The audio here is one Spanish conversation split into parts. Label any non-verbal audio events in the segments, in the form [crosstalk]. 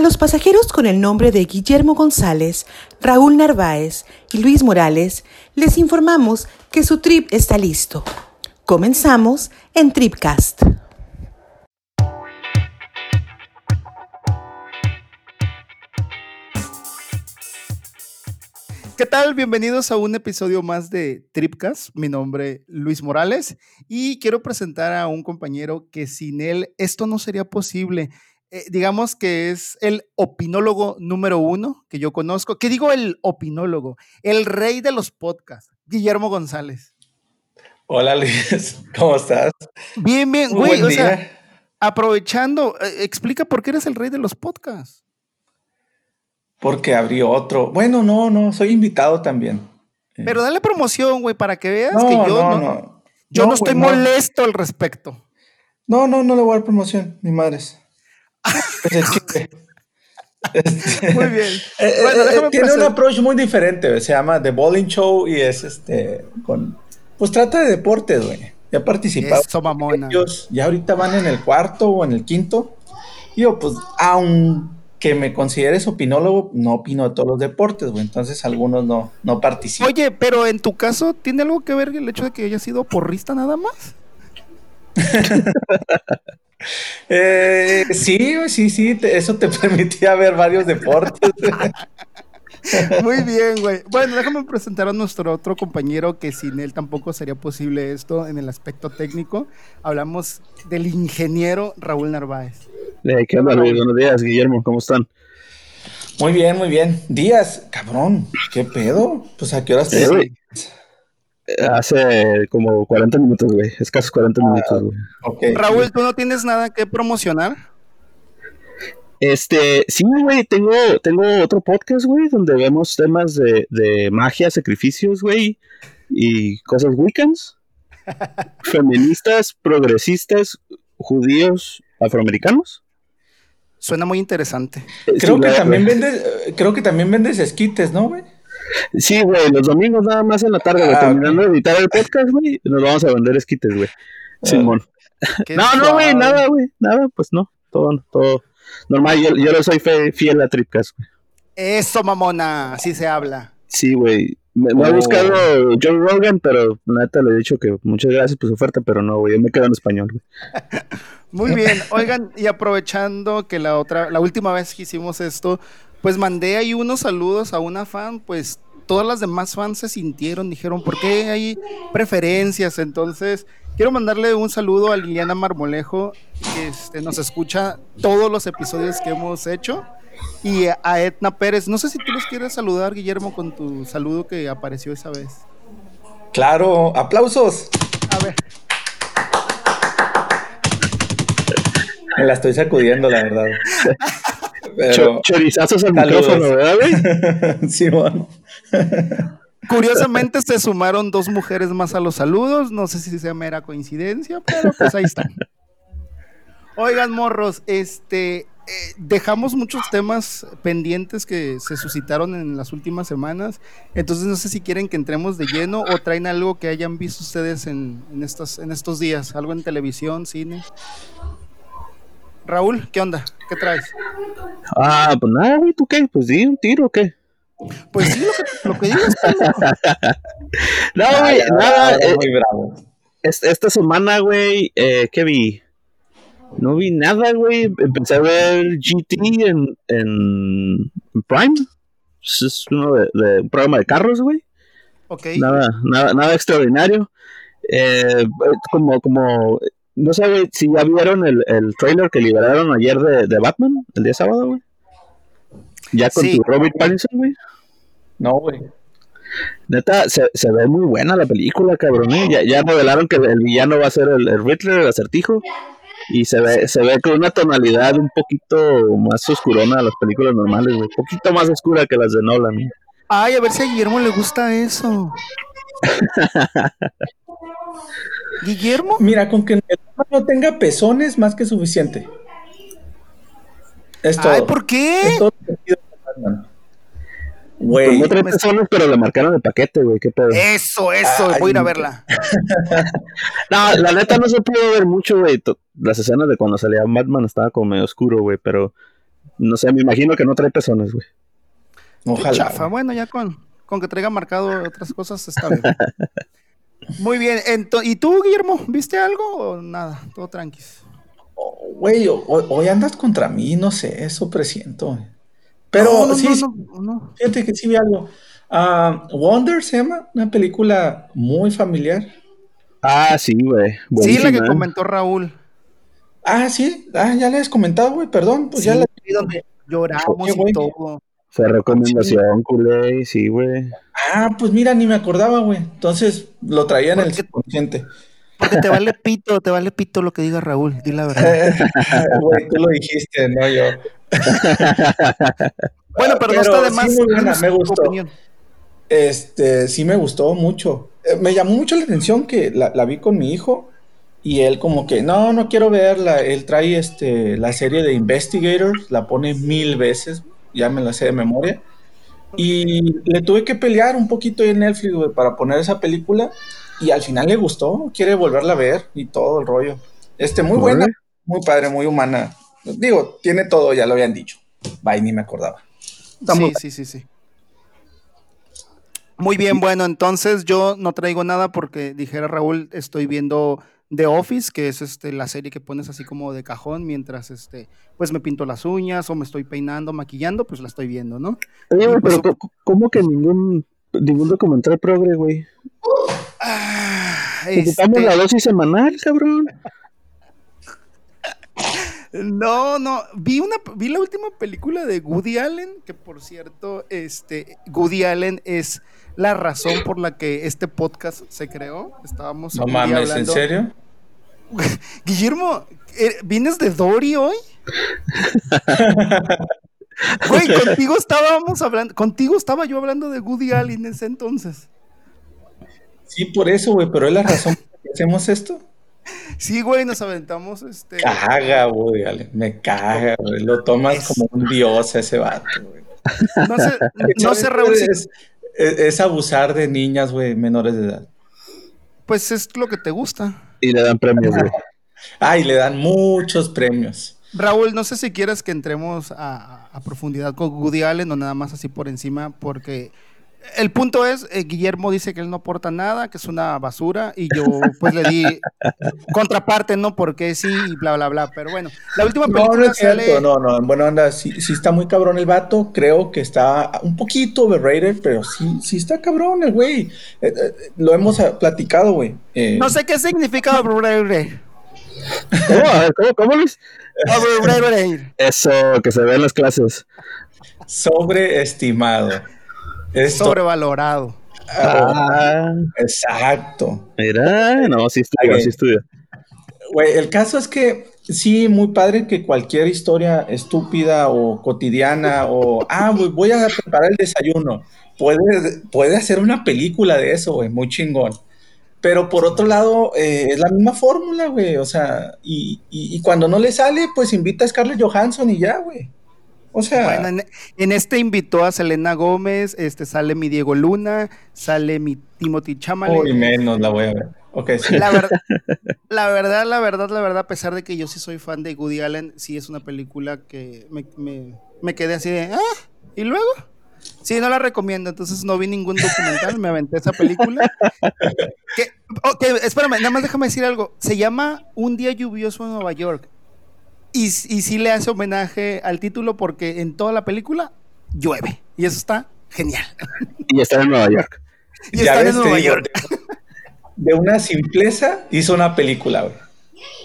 A los pasajeros con el nombre de Guillermo González, Raúl Narváez y Luis Morales, les informamos que su trip está listo. Comenzamos en Tripcast. ¿Qué tal? Bienvenidos a un episodio más de Tripcast. Mi nombre es Luis Morales y quiero presentar a un compañero que sin él esto no sería posible. Eh, digamos que es el opinólogo número uno que yo conozco. ¿Qué digo el opinólogo? El rey de los podcasts, Guillermo González. Hola Luis, [laughs] ¿cómo estás? Bien, bien, güey. O sea, aprovechando, eh, explica por qué eres el rey de los podcasts. Porque abrió otro. Bueno, no, no, soy invitado también. Eh. Pero dale promoción, güey, para que veas que yo no, yo no, estoy molesto al respecto. No, no, no le voy a dar promoción, ni madres. [laughs] Este, muy bien. Eh, eh, tiene un approach muy diferente, se llama The Bowling Show y es este con pues trata de deportes, güey. Ya participado. Ellos ya ahorita van en el cuarto o en el quinto. Y yo, pues, aún que me consideres opinólogo, no opino de todos los deportes, güey. Entonces algunos no, no participan. Oye, pero en tu caso, ¿tiene algo que ver el hecho de que haya sido porrista nada más? [laughs] eh, sí, sí, sí, eso te [laughs] permitía ver varios deportes. [laughs] Muy bien, güey. Bueno, déjame presentar a nuestro otro compañero que sin él tampoco sería posible esto en el aspecto técnico. Hablamos del ingeniero Raúl Narváez. ¿Qué onda, Buenos días, Guillermo, ¿cómo están? Muy bien, muy bien. Díaz, cabrón, ¿qué pedo? Pues a qué horas te eh, Hace como 40 minutos, güey. Escasos 40 ah, minutos, güey. Raúl, ¿tú no tienes nada que promocionar? Este, sí, güey, tengo, tengo otro podcast, güey, donde vemos temas de, de magia, sacrificios, güey, y cosas weekends. [laughs] Feministas, progresistas, judíos, afroamericanos. Suena muy interesante. Creo que también vendes, creo que también vendes esquites, ¿no, güey? Sí, güey, los domingos nada más en la tarde, ah, terminando de editar el podcast, güey, nos vamos a vender esquites, güey. Ah. Simón. no, no, güey, nada, güey, nada, pues no, todo, todo normal, yo, yo le soy fiel a Tripcast, güey. Eso, mamona, así se habla. Sí, güey. Me, ha oh. buscado John Rogan, pero neta le he dicho que muchas gracias por su oferta, pero no, güey, yo me quedo en español, güey. [laughs] Muy bien, oigan, y aprovechando que la otra, la última vez que hicimos esto, pues mandé ahí unos saludos a una fan, pues todas las demás fans se sintieron, dijeron, ¿por qué hay preferencias? Entonces, quiero mandarle un saludo a Liliana Marmolejo, que este, nos escucha todos los episodios que hemos hecho, y a Etna Pérez. No sé si tú les quieres saludar, Guillermo, con tu saludo que apareció esa vez. Claro, aplausos. A ver. Me la estoy sacudiendo, la verdad. [laughs] chorizazos al micrófono, ¿verdad, güey? [laughs] sí, bueno. Curiosamente se sumaron dos mujeres más a los saludos. No sé si sea mera coincidencia, pero pues ahí están. Oigan, morros, este, eh, dejamos muchos temas pendientes que se suscitaron en las últimas semanas. Entonces no sé si quieren que entremos de lleno o traen algo que hayan visto ustedes en, en, en estos días, algo en televisión, cine. Raúl, ¿qué onda? ¿Qué traes? Ah, pues nada, güey, ¿tú qué? Pues di un tiro, ¿o qué? Pues sí, lo que, lo que digas. [laughs] no, güey, nada. Eh, muy bravo. Esta semana, güey, eh, ¿qué vi? No vi nada, güey. Empecé a ver GT en, en Prime. Es uno de, un programa de carros, güey. Ok. Nada, nada, nada extraordinario. Eh, como, como no sé si ya vieron el, el trailer que liberaron ayer de, de Batman, el día sábado, güey. Ya con tu Robert Pattinson, güey. No, güey. Neta, se, se, ve muy buena la película, cabrón. ¿eh? Ya, ya revelaron que el villano va a ser el, el Riddler, el acertijo. Y se ve, se ve con una tonalidad un poquito más oscurona a las películas normales, güey. Un poquito más oscura que las de Nolan. Ay, a ver si a Guillermo le gusta eso. [laughs] Guillermo. Mira, con que no tenga pezones, más que suficiente. Esto, Ay, ¿por qué? Es Güey. no trae pezones, pero le marcaron el paquete, güey. ¿Qué pedo? Eso, eso, voy a ir a verla. [laughs] no, la neta no se pudo ver mucho, güey. Las escenas de cuando salía Batman estaba como medio oscuro, güey, pero No sé, me imagino que no trae pezones, güey. Ojalá. Chafa. Bueno, ya con, con que traiga marcado otras cosas está bien. [laughs] Muy bien. ¿Y tú, Guillermo, viste algo o nada? Todo tranqui. Oh, güey, hoy andas contra mí, no sé, eso presiento. Pero no, sí, no, fíjate que sí vi algo. Uh, Wonder se llama, una película muy familiar. Ah, sí, güey. Sí, la que comentó Raúl. Ah, sí, ah, ya le has comentado, güey, perdón, pues ya la donde lloramos y todo. Fue recomendación, culé, sí, güey. Ah, pues mira, ni me acordaba, güey. Entonces lo traía en el subconsciente. Porque te vale pito, te vale pito lo que diga Raúl, di la verdad. [laughs] Güey, tú lo dijiste, no yo. [laughs] bueno, pero, no está de más. me gustó. Este, sí me gustó mucho. Eh, me llamó mucho la atención que la, la, vi con mi hijo y él como que, no, no quiero verla. Él trae este, la serie de Investigators, la pone mil veces, ya me la sé de memoria. Y le tuve que pelear un poquito en Netflix, para poner esa película. Y al final le gustó, quiere volverla a ver y todo el rollo. Este, muy buena, muy padre, muy humana. Digo, tiene todo, ya lo habían dicho. Bye, ni me acordaba. sí, sí, sí, sí. Muy bien, bueno, entonces yo no traigo nada porque dijera Raúl, estoy viendo The Office, que es este, la serie que pones así como de cajón mientras este, pues me pinto las uñas o me estoy peinando, maquillando, pues la estoy viendo, ¿no? Oye, pues, pero ¿cómo que ningún, ningún documental progre, güey? Ah, este... la dosis semanal, cabrón. No, no, vi una vi la última película de Woody Allen, que por cierto, este Woody Allen es la razón por la que este podcast se creó. Estábamos No mames, ¿en serio? [laughs] Guillermo, eh, ¿vienes de Dory hoy? [laughs] Güey, contigo estábamos hablando, contigo estaba yo hablando de Woody Allen en ese entonces. Sí, por eso, güey, pero es la razón por la que hacemos esto. Sí, güey, nos aventamos este. Caga, Allen, me caga, güey. Lo tomas como un dios ese vato, güey. No sé, no sé, es, abusar de niñas, güey, menores de edad. Pues es lo que te gusta. Y le dan premios, güey. ah, y le dan muchos premios. Raúl, no sé si quieres que entremos a, a, profundidad con Woody Allen o nada más así por encima, porque el punto es, eh, Guillermo dice que él no aporta nada, que es una basura, y yo pues le di [laughs] contraparte, ¿no? Porque sí, y bla, bla, bla. Pero bueno, la última película no, no es cierto, No, no, bueno, anda, sí, sí, está muy cabrón el vato, creo que está un poquito overrated, pero sí, sí está cabrón el güey. Eh, eh, lo hemos platicado, güey. no sé qué significa overrated. ¿Cómo? ¿Cómo, cómo Overrated. Eso, que se ve en las clases. Sobreestimado. Es sobrevalorado. Ah, exacto. Mira, no, sí estudia, sí estudia. Güey, el caso es que sí, muy padre que cualquier historia estúpida o cotidiana o, ah, voy a preparar el desayuno, puede, puede hacer una película de eso, güey, muy chingón. Pero por otro lado, eh, es la misma fórmula, güey, o sea, y, y, cuando no le sale, pues invita a Scarlett Johansson y ya, güey. O sea. en, este invitó a Selena Gómez, este sale mi Diego Luna, sale mi Timothy Chalamet. Uy, menos la voy a ver. Ok, sí. La, verdad, la verdad, la verdad, la verdad, a pesar de que yo sí soy fan de Woody Allen, sí es una película que me, me, quedé así de, ah, ¿y luego? Sí, no la recomiendo, entonces no vi ningún documental, me aventé esa película. que, espérame, nada más déjame decir algo. Se llama Un día lluvioso en Nueva York. Y, y sí le hace homenaje al título porque en toda la película llueve. Y eso está genial. Y está en Nueva York. [laughs] Y está en Nueva York. De, una simpleza hizo una película, güey.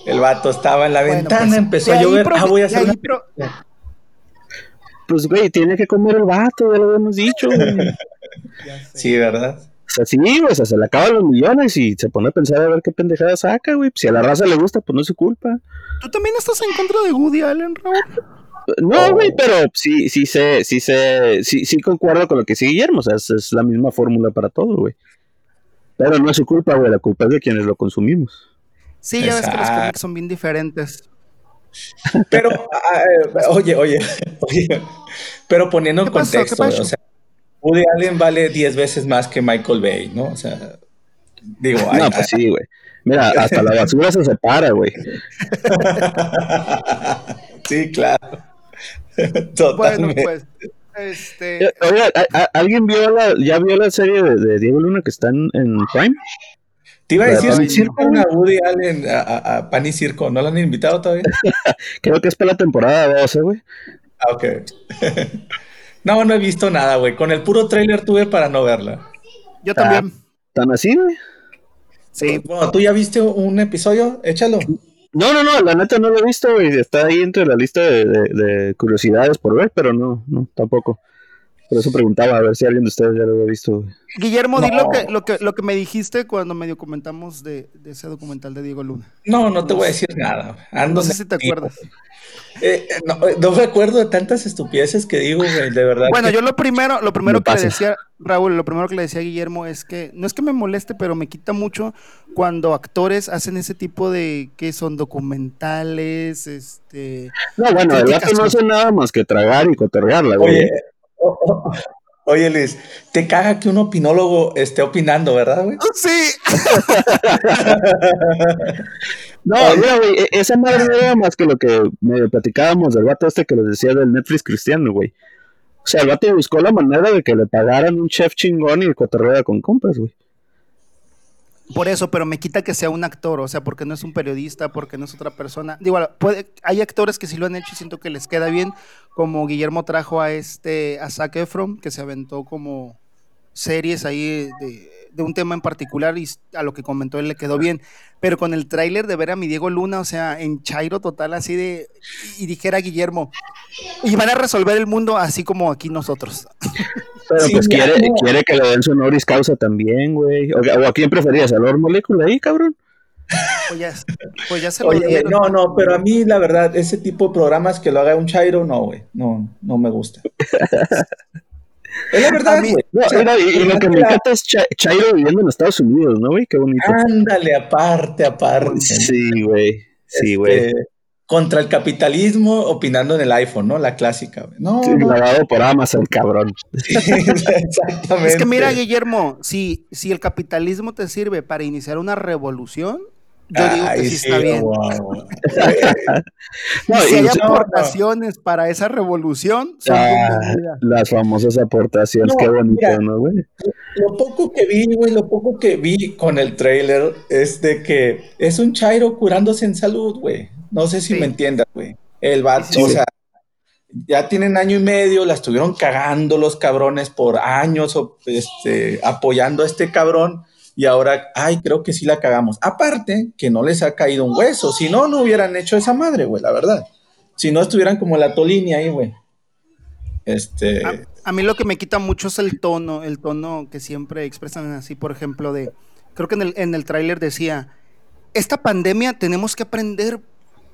El vato estaba en la ventana, pues, empezó a llover. Ah, voy a hacer Pues, güey, tiene que comer el vato, ya lo habíamos dicho, [laughs] Sí, ¿verdad? O sea, sí, güey, o sea, se le acaban los millones y se pone a pensar a ver qué pendejada saca, güey. Si a la raza le gusta, pues no es su culpa. ¿Tú también estás en contra de Woody Allen, Raúl? No, güey, pero sí, sí sé, sí sé, sí, sí concuerdo con lo que dice Guillermo, o sea, es, la misma fórmula para todo, güey. Pero no es su culpa, güey, la culpa es de quienes lo consumimos. Sí, ya ves que los cómics son bien diferentes. Pero, ah, eh, oye, oye, [laughs] oye, pero poniendo en contexto, o sea, Woody Allen vale 10 veces más que Michael Bay, ¿no? O sea, digo, no, pues sí, güey. Mira, hasta la basura se separa, güey. [laughs] sí, claro. [laughs] Bueno, pues. Este... Eh, oye, ¿alguien vio la, ya vio la serie de, Diego Luna que está en, Prime? Te iba a decir, si circo una Woody Allen a, a, Pan y Circo, ¿no la han invitado todavía? [laughs] Creo que es para la temporada 12, güey. Ah, ok. No, no he visto nada, güey. Con el puro trailer tuve para no verla. Yo también. ¿Tan así, güey? Sí. Bueno, ¿tú ya viste un episodio? Échalo. No, no, no, la neta no lo he visto, güey. Está ahí entre la lista de, curiosidades por ver, pero no, no, tampoco. Por eso preguntaba, a ver si alguien de ustedes ya lo había visto. Guillermo, di lo que, lo, que, lo que me dijiste cuando medio comentamos de, ese documental de Diego Luna. No, no te voy a decir nada. no sé si te acuerdas. Eh, eh, no, no, me acuerdo de tantas estupideces que digo, güey, de verdad. Bueno, yo lo primero, lo primero que le decía, Raúl, lo primero que le decía a Guillermo es que no es que me moleste, pero me quita mucho cuando actores hacen ese tipo de que son documentales, este. No, bueno, el no hace nada más que tragar y cotorrearla, güey. Oye, [laughs] Oye, Luis, te caga que un opinólogo esté opinando, ¿verdad, güey? Sí. [laughs] no, mira, güey, e-, esa madre no era más que lo que me platicábamos del vato este que les decía del Netflix cristiano, güey. O sea, el vato buscó la manera de que le pagaran un chef chingón y el cotorreo con compras, güey. Por eso, pero me quita que sea un actor, o sea, porque no es un periodista, porque no es otra persona. Digo, hay actores que sí lo han hecho y siento que les queda bien, como Guillermo trajo a este, a Zac Efron, que se aventó como series ahí de, de un tema en particular y a lo que comentó él le quedó bien. Pero con el tráiler de ver a mi Diego Luna, o sea, en Chairo total, así de. Y dijera Guillermo, y van a resolver el mundo así como aquí nosotros. [laughs] Pero pues quiere, quiere que le den su honoris causa también, güey. O, a quién preferías, ¿al Lord Molecula ahí, cabrón? Pues ya, pues ya se lo dieron. No, no, pero a mí la verdad, ese tipo de programas que lo haga un Chairo, no, güey. No, no me gusta. Es la verdad, güey. y, lo que me encanta es Chairo viviendo en Estados Unidos, ¿no, güey? Qué bonito. Ándale, aparte, aparte. Sí, güey. Sí, güey. Este, contra el capitalismo, opinando en el iPhone, ¿no? La clásica, güey. No, sí, grabado por Amazon, cabrón. [laughs] exactamente. Es que mira, Guillermo, si, si el capitalismo te sirve para iniciar una revolución, yo digo que sí, está bien. [laughs] no, si hay aportaciones para esa revolución, son ah, las famosas aportaciones, qué bonito, ¿no, güey? Lo poco que vi, güey, lo poco que vi con el trailer es de que es un Chairo curándose en salud, güey. No sé si me entiendas, güey. El vato, o sea, ya tienen año y medio, la estuvieron cagando los cabrones por años, este, apoyando a este cabrón y ahora, ay, creo que sí la cagamos. Aparte, que no les ha caído un hueso, si no, no hubieran hecho esa madre, güey, la verdad. Si no estuvieran como la tolinia ahí, güey. Este... A, mí lo que me quita mucho es el tono, el tono que siempre expresan así, por ejemplo, de, creo que en el, en el tráiler decía, esta pandemia tenemos que aprender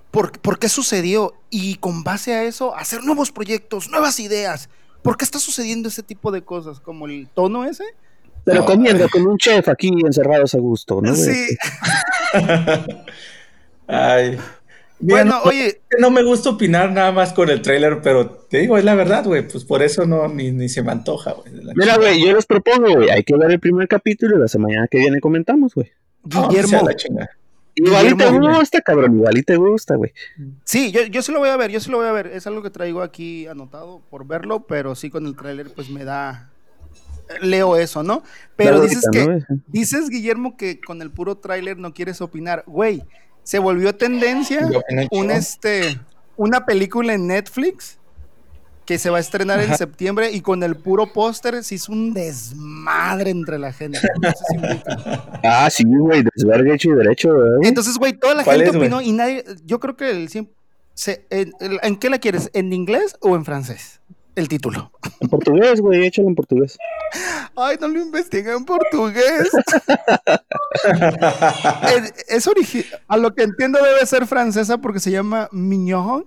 por, por qué sucedió y con base a eso hacer nuevos proyectos, nuevas ideas. ¿Por qué está sucediendo ese tipo de cosas? Como el tono ese pero comiendo con un chef aquí encerrados a gusto, ¿no? Sí. [laughs] Ay. bueno, oye. No me gusta opinar nada más con el trailer, pero te digo, es la verdad, güey. Pues por eso no, ni, se me antoja, güey. Mira, güey, yo les propongo, güey, hay que ver el primer capítulo y la semana que viene comentamos, güey. Guillermo. Igual y te gusta, cabrón, igual y te gusta, güey. Sí, yo, yo sí lo voy a ver, yo sí lo voy a ver. Es algo que traigo aquí anotado por verlo, pero sí con el trailer pues me da, leo eso, ¿no? Pero dices que, dices, Guillermo, que con el puro tráiler no quieres opinar. Güey, se volvió tendencia un este, una película en Netflix que se va a estrenar en septiembre y con el puro póster se hizo un desmadre entre la gente. [laughs] ah, sí, güey, desvergue hecho y derecho, Entonces, güey, toda la gente opinó y nadie, yo creo que el, se, ¿en qué la quieres? ¿En inglés o en francés? El título. En portugués, güey, échalo en portugués. Ay, no lo investigué en portugués. [laughs] es, original. A lo que entiendo debe ser francesa porque se llama Mignon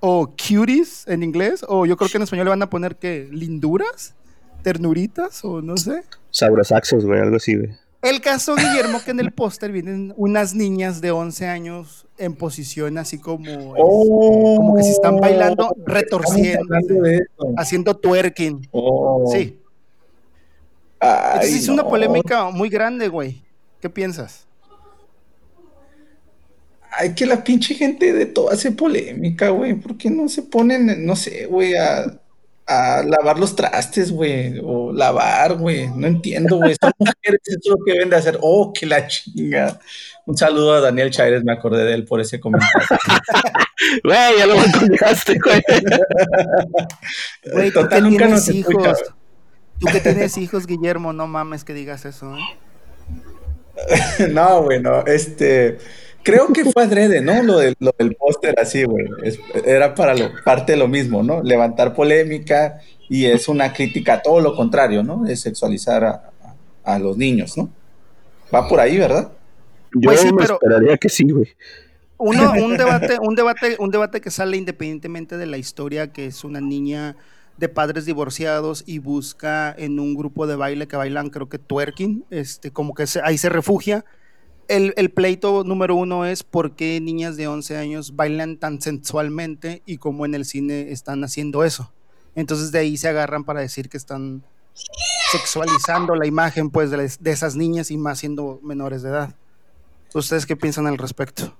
o cuties en inglés. O yo creo que en español le van a poner que linduras, ternuritas o no sé. Sabrosaxos, güey, algo así, güey. El caso, Guillermo, que en el póster vienen unas niñas de 11 años en posición así como, oh. como que se están bailando, retorciendo, haciendo twerking. Oh. Sí. Entonces es una polémica muy grande, güey. ¿Qué piensas? Ay, que la pinche gente de todo hace polémica, güey. ¿Por qué no se ponen, no sé, güey, a, a lavar los trastes, güey? O lavar, güey. No entiendo, güey. Son [laughs] mujeres, eso es lo que deben de hacer. Oh, que la chinga. Un saludo a Daniel Chaires, me acordé de él por ese comentario. [laughs] Güey, ya lo contaste, güey. [laughs] Güey, tú que tienes hijos. Tú que tienes hijos, Guillermo, no mames que digas eso, ¿eh? no, güey, no. Este. Creo que fue adrede, ¿no? Lo del, lo del póster así, güey. era para lo, parte de lo mismo, ¿no? Levantar polémica y es una crítica a todo lo contrario, ¿no? Es sexualizar a, a los niños, ¿no? Va por ahí, ¿verdad? Yo pues sí, pero esperaría que sí, güey. Uno, [laughs] un debate, un debate, un debate que sale independientemente de la historia, que es una niña de padres divorciados y busca en un grupo de baile que bailan, creo que twerking, este, como que ahí se refugia. El, el, pleito número uno es por qué niñas de 11 años bailan tan sensualmente y como en el cine están haciendo eso. Entonces de ahí se agarran para decir que están sexualizando la imagen pues de, de esas niñas y más siendo menores de edad. ¿Ustedes qué piensan al respecto?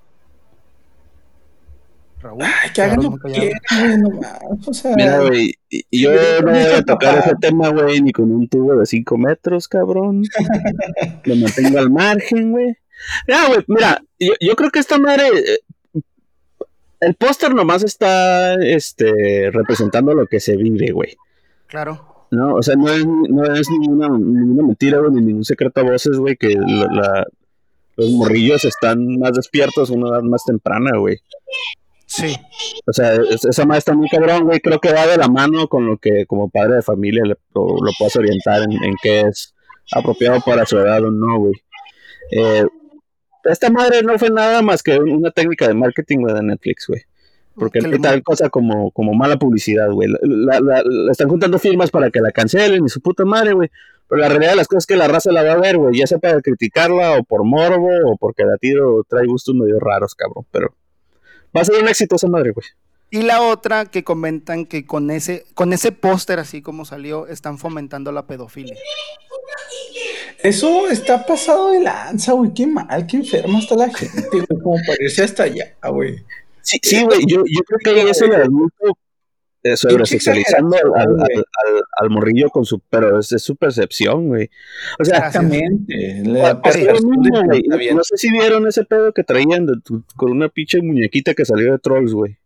Raúl. Ay, que hagan lo que quieran, O sea, Mira, güey, yo no voy a tocar ese tema, güey, ni con un tubo de 5 metros, cabrón. [laughs] lo mantengo al margen, güey. Güey, mira, yo, yo, creo que esta madre. Eh, el póster nomás está este, representando lo que se vive, güey. Claro. No, o sea, no es, no es ninguna, ninguna mentira, güey, ni ningún secreto a voces, güey, que la, los morrillos están más despiertos una edad más temprana, güey. Sí. O sea, esa madre está muy cabrón, güey. Creo que va de la mano con lo que como padre de familia le, lo, puedes orientar en, en qué es apropiado para su edad o no, güey. Eh, esta madre no fue nada más que una técnica de marketing de Netflix, güey. Porque tal cosa como, como mala publicidad, güey. La, están juntando firmas para que la cancelen y su puta madre, güey. Pero la realidad de las cosas es que la raza la va a ver, güey, ya sea para criticarla o por morbo o porque la tiro trae gustos medio raros, cabrón. Pero va a ser una exitosa madre, güey. Y la otra que comentan que con ese, con ese póster así como salió, están fomentando la pedofilia. Eso está pasado de lanza, güey. Qué mal, qué enferma está la gente, güey. Como parece hasta allá, güey. Sí, sí, güey. Yo, yo creo que ahí eso el adulto eh, sobresexualizando al, al, al, morrillo con su, pero es, su percepción, güey. O sea, exactamente. no sé si vieron ese pedo que traían con una pinche muñequita que salió de Trolls, güey.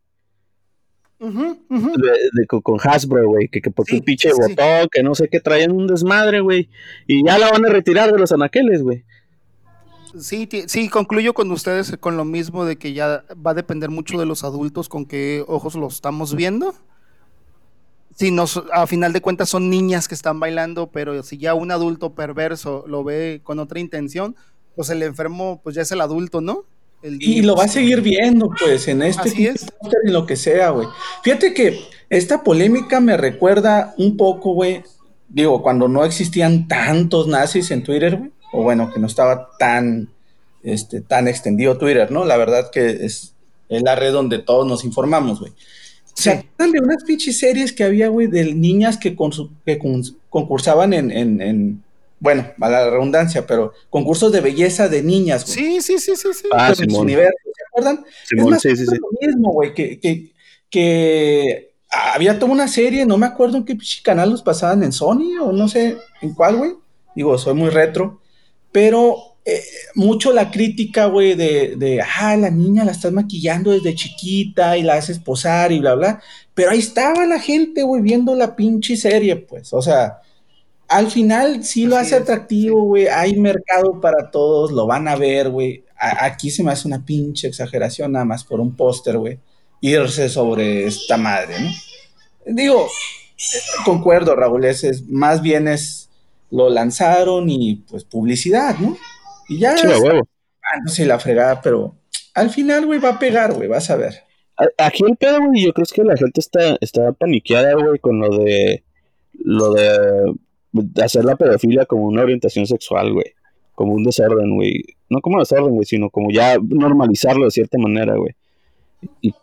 De, con Hasbro, güey, que, que porque un pinche botó, que no sé qué, traían un desmadre, güey, y ya la van a retirar de los anaqueles, güey. Sí, sí, concluyo con ustedes con lo mismo de que ya va a depender mucho de los adultos con qué ojos lo estamos viendo si nos, a final de cuentas son niñas que están bailando, pero si ya un adulto perverso lo ve con otra intención, pues el enfermo pues ya es el adulto, ¿no? Y lo va a seguir viendo, pues, en este en lo que sea, güey. Fíjate que esta polémica me recuerda un poco, güey, digo, cuando no existían tantos nazis en Twitter, güey, o bueno, que no estaba tan, este, tan extendido Twitter, ¿no? La verdad que es, es la red donde todos nos informamos, güey. ¿Se acuerdan de unas pinches series que había, güey, de niñas que, que concursaban en, en, en, bueno, a la redundancia, pero concursos de belleza de niñas, güey? Sí, sí, sí, sí, sí. Ah, Simón. Universo, ¿se acuerdan? Simón, es más, sí, sí, sí. lo mismo, güey, que, que, que había toda una serie, no me acuerdo en qué canal los pasaban, en Sony o no sé en cuál, güey. Digo, soy muy retro, pero eh, mucho la crítica, güey, de, de, ah, la niña la estás maquillando desde chiquita y la haces posar y bla, bla. Pero ahí estaba la gente, güey, viendo la pinche serie, pues. O sea, al final sí lo hace atractivo, güey. Hay mercado para todos, lo van a ver, güey. Aquí se me hace una pinche exageración nada más por un póster, güey. Irse sobre esta madre, ¿no? Digo, concuerdo, Raúl, es, más bien es, lo lanzaron y pues publicidad, ¿no? Y ya. Sí, huevo. Ah, no sé la fregada, pero al final, güey, va a pegar, güey, vas a ver. Aquí el pedo, güey, yo creo que la gente está, está paniqueada, güey, con lo de. Lo de, hacer la pedofilia como una orientación sexual, güey. Como un desorden, güey. No como desorden, güey, sino como ya normalizarlo de cierta manera, güey. Y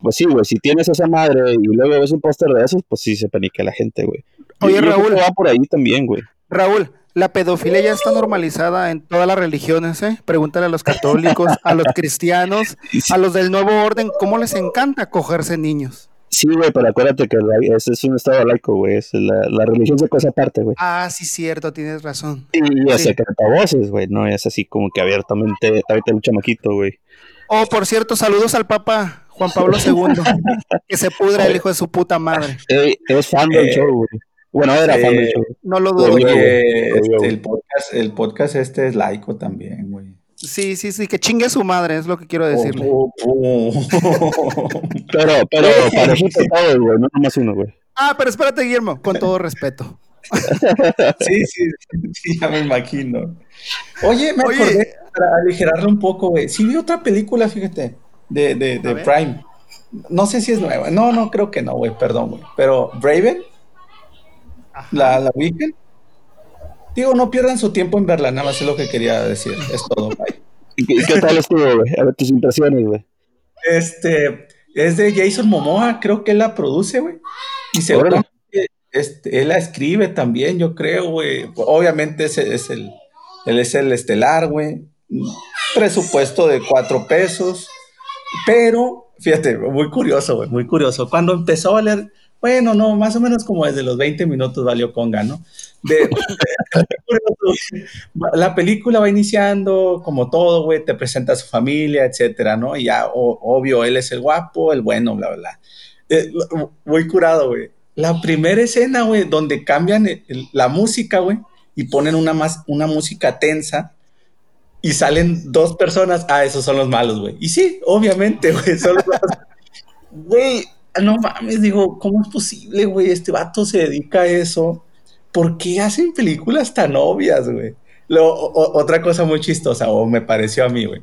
pues sí, güey, si tienes esa madre y luego ves un póster de esos, pues sí se paniquea la gente, güey. Oye, Raúl. va por ahí también, güey. Raúl, La pedofilia ya está normalizada en todas las religiones, ¿eh? Pregúntale a los católicos, a los cristianos, [laughs] a los del nuevo orden, ¿cómo les encanta cogerse niños? Sí, güey, pero acuérdate que ese es un estado laico, güey. La, la, religión se cosa aparte, güey. Ah, sí, cierto, tienes razón. Y es sí. voces, güey. No es así como que abiertamente, ahorita un chamaquito, güey. Oh, por cierto, saludos al Papa Juan Pablo [laughs] II. que se pudre el hijo de su puta madre. es fan del show, güey. Bueno, era fan del show. No lo dudo. Oye, este, el, podcast, el podcast este es laico también, güey. Sí, sí, sí, que chingue su madre, es lo que quiero decirle. Oh, oh, oh. [laughs] pero, pero, para todo, güey, no nomás uno, güey. Ah, pero espérate, Guillermo, con todo respeto. [laughs] sí, sí, sí, ya me imagino. Oye, me acordé, para aligerarlo un poco, güey. Sí vi otra película, fíjate, de, de, de Prime. No sé si es nueva. No, no, creo que no, güey, perdón, güey. Pero Braven, la, la Weekend. Digo, no pierdan su tiempo en verla, nada más es lo que quería decir. Es todo, güey. [laughs] ¿Y qué, tal estuvo, güey? A ver tus impresiones, güey. Este, es de Jason Momoa, creo que él la produce, güey. Y seguro este, él la escribe también, yo creo, güey. Obviamente ese es el, él es el estelar, güey. Presupuesto de cuatro pesos. Pero, fíjate, muy curioso, güey, muy curioso. Cuando empezó a valer, bueno, no, más o menos como desde los 20 minutos valió conga, ¿no? [laughs] De, la película va iniciando como todo, güey, te presenta a su familia, etcétera, ¿no? Y ya, obvio, él es el guapo, el bueno, bla, bla, bla. Eh, muy curado, güey la primera escena, güey, donde cambian la música, güey, y ponen una, más, una música tensa y salen dos personas, ah, esos son los malos, güey. Y sí, obviamente, güey, son los malos. [laughs] Güey, no mames, digo, ¿cómo es posible, güey? Este vato se dedica a eso. ¿Por qué hacen películas tan obvias, güey? otra cosa muy chistosa, o me pareció a mí, güey.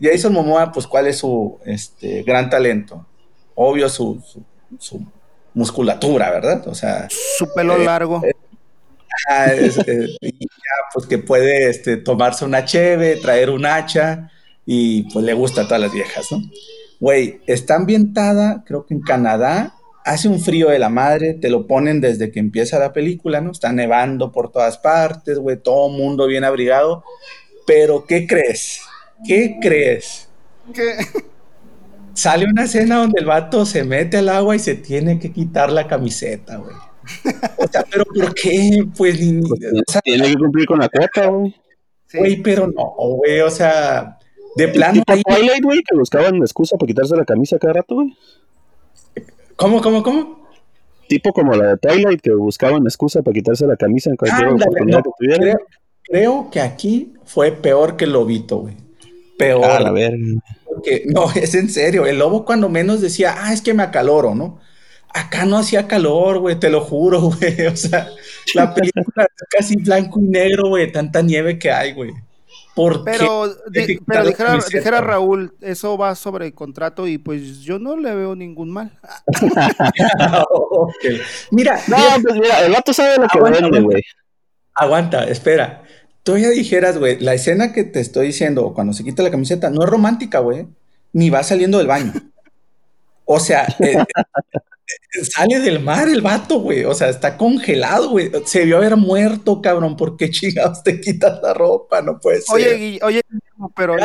Jason Momoa, pues, ¿cuál es su este, gran talento? Obvio, su, su musculatura, ¿verdad? O sea. Su pelo eh, largo. Eh, eh, pues que puede este, tomarse una cheve, traer un hacha y pues le gusta a todas las viejas, ¿no? Güey, está ambientada, creo que en Canadá, hace un frío de la madre, te lo ponen desde que empieza la película, ¿no? Está nevando por todas partes, güey, todo mundo bien abrigado, pero ¿qué crees? ¿Qué crees? ¿Qué? sale una escena donde el vato se mete al agua y se tiene que quitar la camiseta, güey. O sea, pero ¿por qué? Pues, pues tiene que cumplir con la cuota, güey. Güey, pero no, güey, o sea, de plano. Tipo Twilight, güey, que buscaban excusa para quitarse la camisa cada rato, güey. ¿Cómo, cómo, cómo? Tipo como la de Twilight, que buscaban excusa para quitarse la camisa en cualquier oportunidad que tuvieran. Creo, creo, que aquí fue peor que el lobito, güey. Peor. A la verga no, [laughs] es en serio, el lobo cuando menos decía, ah, es que me acaloro, ¿no? Acá no hacía calor, güey, te lo juro, [laughs] güey. O sea, la película es casi blanco y negro, güey, tanta nieve que hay, güey. Pero, pero dijera, Raúl, eso va sobre el contrato y pues yo no le veo ningún mal. [laughs] Mira, no, pues mira, el vato sabe lo que vende, güey. Aguanta, espera ya dijeras, güey, la escena que te estoy diciendo cuando se quita la camiseta no es romántica, güey, ni va saliendo del baño. O sea, eh, eh, sale del mar el vato, güey. O sea, está congelado, güey. Se vio haber muerto, cabrón. ¿Por qué chingados te quitas la ropa? No puede ser. Oye, oye, pero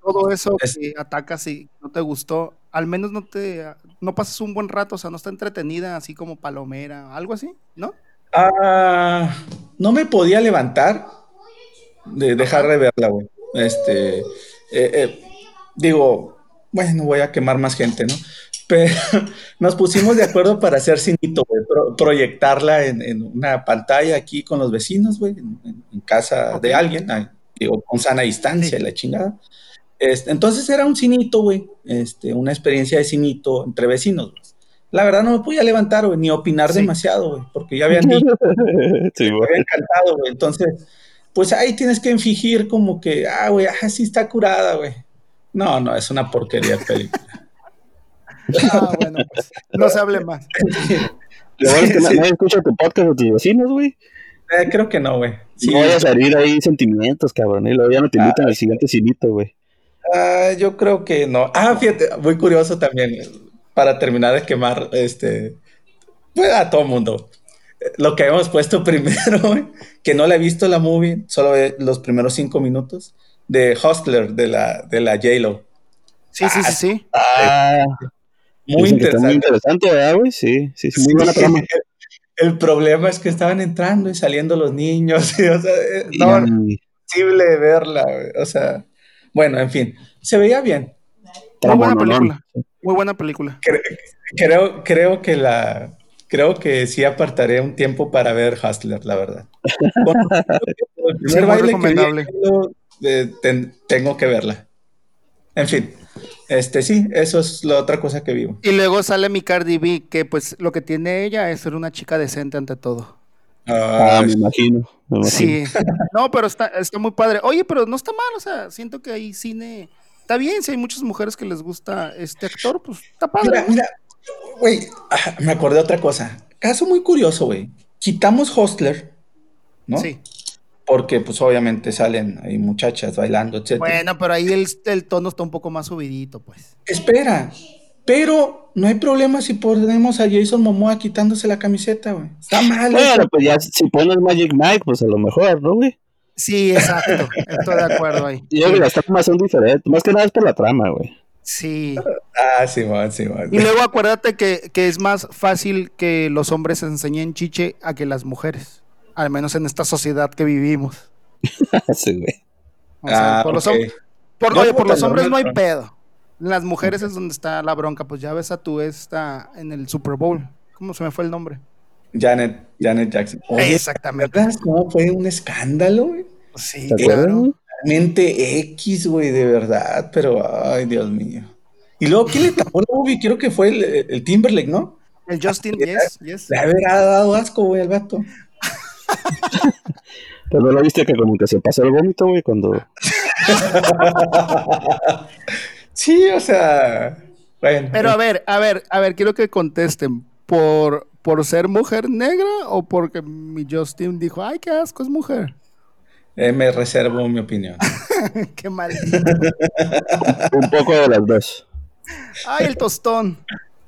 todo eso que atacas y no te gustó, al menos no te no pasas un buen rato, o sea, no está entretenida así como palomera, algo así, ¿no? Ah, no me podía levantar de dejar de verla, güey. Este, eh, eh, digo, bueno, voy a quemar más gente, ¿no? Pero [laughs] nos pusimos de acuerdo para hacer cinito, güey, proyectarla en, una pantalla aquí con los vecinos, güey, en, casa de alguien, digo, con sana distancia, la chingada. Este, entonces era un cinito, güey, este, una experiencia de cinito entre vecinos, güey la verdad no me podía levantar, güey, ni opinar demasiado, güey, porque ya habían dicho. [laughs] sí, me había encantado, güey. Entonces, pues ahí tienes que fingir como que, ah, güey, ah, sí está curada, güey. No, no, es una porquería de película. [laughs] ah, bueno, pues no se hable más. [laughs] Lo bueno es que nadie escucha tu podcast de tus vecinos, güey. Eh, creo que no, güey. Sí, no vayas a salir ahí sentimientos, cabrón, y luego ya no te invitan ah, al siguiente cinito, güey. Ah, yo creo que no. Ah, fíjate, muy curioso también para terminar de quemar este, pues, a todo mundo. lo que habíamos puesto [laughs] primero, que no le he visto la movie, solo los primeros cinco minutos, de Hostler, de la, de la J-Lo. Sí, sí, sí, sí. Ah, muy interesante. Muy interesante, ¿verdad, güey? Sí, sí, sí, muy buena trama. El problema es que estaban entrando y saliendo los niños, [laughs] o sea, eh, no era posible verla, o sea, bueno, en fin, se veía bien. Muy buena película, muy buena película. Creo, creo que la, creo que sí apartaré un tiempo para ver Hustler, la verdad. [laughs] el primer baile que tengo que verla. En fin, este sí, eso es la otra cosa que vivo. Y luego sale mi Cardi B, que pues lo que tiene ella es ser una chica decente ante todo. Ah, me imagino. Sí. No, pero está, está muy padre. Oye, pero no está mal, o sea, siento que hay cine. Está bien, si hay muchas mujeres que les gusta este actor, pues está padre. Mira, mira, güey, ah, me acordé de otra cosa. Caso muy curioso, güey. Quitamos Hostler, ¿no? Sí porque pues obviamente salen ahí muchachas bailando, etc. Bueno, pero ahí el, el, tono está un poco más subidito, pues. Espera, pero no hay problema si ponemos a Jason Momoa quitándose la camiseta, güey. Está mal. Bueno, pues ya si pones Magic Mike, pues a lo mejor, ¿no, güey? Sí, exacto. Estoy de acuerdo ahí. [laughs] Yo creo que las tramas son diferentes, más que nada es por la trama, güey. Sí. Ah, sí, man, sí, man. Y luego acuérdate que, que es más fácil que los hombres enseñen chiche a que las mujeres al menos en esta sociedad que vivimos. [laughs] sí, güey. Ah, por los, oye, por los hombres no hay pedo. Las mujeres es donde está la bronca. Pues ya ves a tu esta en el Super Bowl. ¿Cómo se me fue el nombre? Janet, Janet Jackson. Exactamente. ¿Cómo fue un escándalo, güey? Sí, claro. Realmente X, güey, de verdad, pero ay, Dios mío. Y luego, ¿quién le tapó la movie? Creo que fue el, el Timberlake, ¿no? El Justin, yes, yes. Le había dado asco, güey, al vato. Pero no lo viste que como que se pasa el vómito, güey, cuando. sí, o sea. Pero a ver, a ver, a ver, quiero que contesten. ¿Por, por ser mujer negra o porque mi Justin dijo, ay, qué asco, es mujer? Eh, me reservo mi opinión. [laughs] qué mal. Un poco de las dos. Ay, el tostón.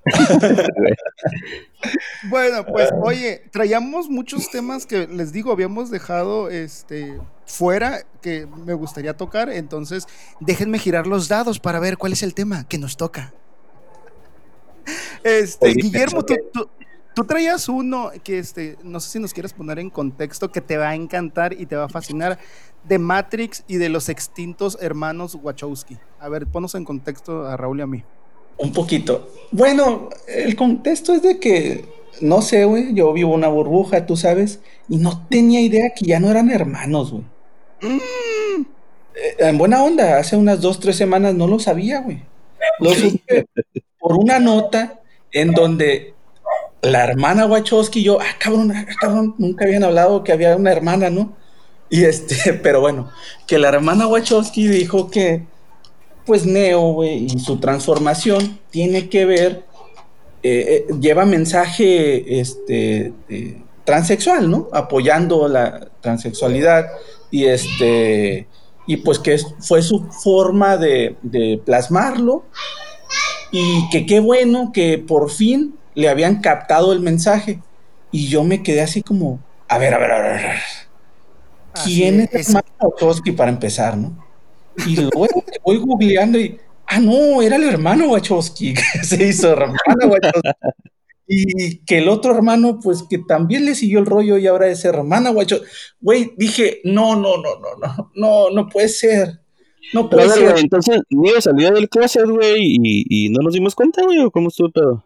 [laughs] bueno, pues oye, traíamos muchos temas que les digo, habíamos dejado este fuera que me gustaría tocar, entonces déjenme girar los dados para ver cuál es el tema que nos toca. Este, Guillermo, tú, traías uno que este, no sé si nos quieres poner en contexto que te va a encantar y te va a fascinar de Matrix y de los extintos hermanos Wachowski. A ver, ponos en contexto a Raúl y a mí. Un poquito. Bueno, el contexto es de que, no sé, güey, yo vivo una burbuja, tú sabes, y no tenía idea que ya no eran hermanos, güey. Mm. Eh, en buena onda, hace unas dos, tres semanas no lo sabía, güey. Lo supe por una nota en donde la hermana Wachowski y yo, ah, cabrón, ah, cabrón, nunca habían hablado que había una hermana, ¿no? Y este, [laughs] pero bueno, que la hermana Wachowski dijo que pues Neo, güey, y su transformación tiene que ver, eh, eh, lleva mensaje este, transexual, ¿no? Apoyando la transexualidad y este, y pues que fue su forma de, plasmarlo y que qué bueno que por fin le habían captado el mensaje y yo me quedé así como, a ver, a ver, a ver, a ver. ¿Quién es, es... Otoski para empezar, no? Y luego voy googleando y, ah, no, era el hermano Wachowski [laughs] que se hizo hermano Wachowski. Y que el otro hermano, pues que también le siguió el rollo y ahora es hermana Wachowski. Güey, dije, no, no, no, no, no, no, no puede ser. No puede ser. entonces, Neo salió del closet, güey, y, y, no nos dimos cuenta, güey, o cómo estuvo todo.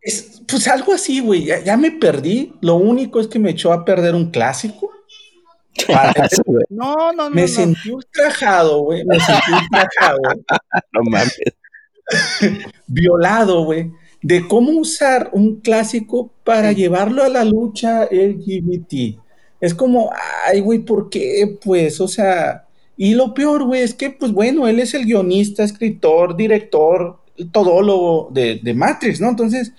Es, pues algo así, güey, ya, ya, me perdí. Lo único es que me echó a perder un clásico. [laughs] no, no, no. Me sentí ultrajado, güey. Me sentí ultrajado. [laughs] no mames. [laughs] Violado, güey. De cómo usar un clásico para llevarlo a la lucha LGBT. Es como, ay, güey, ¿por qué? Pues, o sea, y lo peor, güey, es que, pues bueno, él es el guionista, escritor, director, todólogo de, de Matrix, ¿no? Entonces,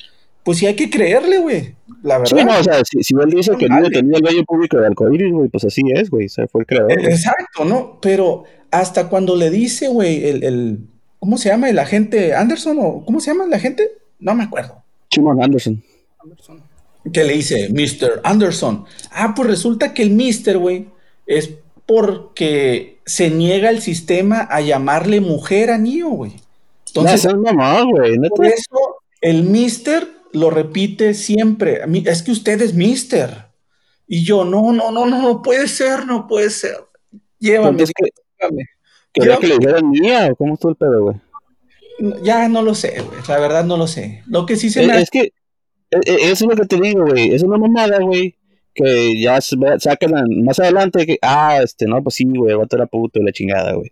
pues sí hay que creerle, güey. La verdad. Sí, no, o sea, si, él dice que no tenía el gallo público de arcoíris, güey, pues así es, güey. O sea, fue el creador. Exacto, ¿no? Pero hasta cuando le dice, güey, el, el, ¿cómo se llama? ¿El agente Anderson o cómo se llama el agente? No me acuerdo. Chimon Anderson. ¿Qué le dice? Mr. Anderson. Ah, pues resulta que el Mr., güey, es porque se niega el sistema a llamarle mujer a Neo, güey. Entonces, no, mamá, güey. Por eso el Mr. lo repite siempre. Es que usted es Mr. Y yo, no, no, no, no, no puede ser, no puede ser. Llévame. ¿Quería que le dijeran mía o cómo estuvo el pedo, güey? Ya no lo sé, güey. La verdad no lo sé. Lo que sí se me Es que, e, e, eso es lo que te digo, güey. Es una mamada, güey. Que ya sacan más adelante que, ah, este, no, pues sí, güey, va a la puto y la chingada, güey.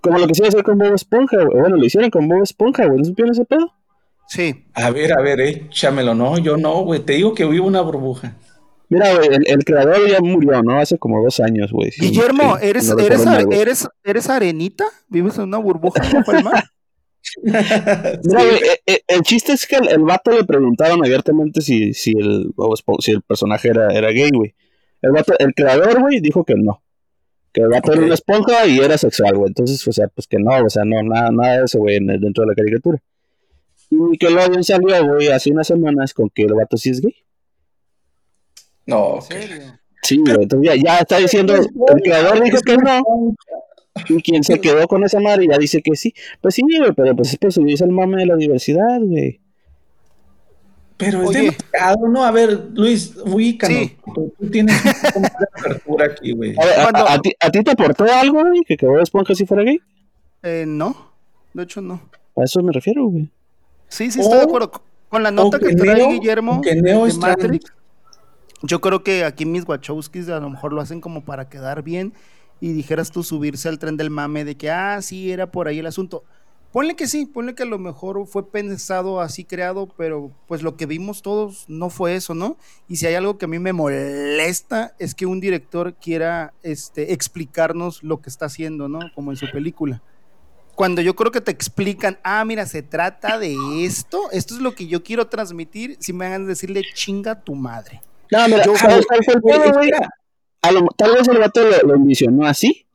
Como lo que se hacer con Bob Esponja, güey. Bueno, lo hicieron con Bob Esponja, güey. ¿No supieron ese pedo? Sí. A ver, a ver, échamelo, no, yo no, güey. Te digo que vivo una burbuja. Mira, güey, el, creador ya murió, ¿no? Hace como dos años, güey. Guillermo, ¿eres, eres, eres, eres, arenita? ¿Vives en una burbuja bajo el mar? Mira, güey, eh, eh, el, chiste es que el, vato le preguntaron abiertamente si, si, el, si el personaje era, era gay, güey. El, el creador, güey, dijo que no. Que el vato era una esponja y era sexual, güey. Entonces, o sea, pues que no, o sea, no, nada, nada de eso, güey, dentro de la caricatura. Y que luego salió, güey, hace unas semanas con que el vato sí es gay. No. ¿En serio? Sí, pero, entonces ya, está diciendo, el creador dijo que no. Y quien se quedó con esa madre ya dice que sí. Pues sí, güey, pero pues es por subirse el mame de la diversidad, güey. Pero es demasiado, ¿no? A ver, Luis, ubícanos. Sí. Tú, tienes una apertura aquí, güey. A, a, ti, ¿A ti te aportó algo, güey? ¿Que Bob Esponja si fuera gay? Eh, no. De hecho, no. A eso me refiero, güey. Sí, sí, estoy de acuerdo. Con la nota que trae Guillermo que Neo de Matrix. Yo creo que aquí mis Wachowskis a lo mejor lo hacen como para quedar bien y dijeras tú subirse al tren del mame de que, ah, sí, era por ahí el asunto. Ponle que sí, ponle que a lo mejor fue pensado así creado, pero pues lo que vimos todos no fue eso, ¿no? Y si hay algo que a mí me molesta es que un director quiera este, explicarnos lo que está haciendo, ¿no? Como en su película. Cuando yo creo que te explican, ah, mira, se trata de esto, esto es lo que yo quiero transmitir, si me hagan decirle chinga tu madre. No, mira, tal vez el vato lo, lo envisionó así,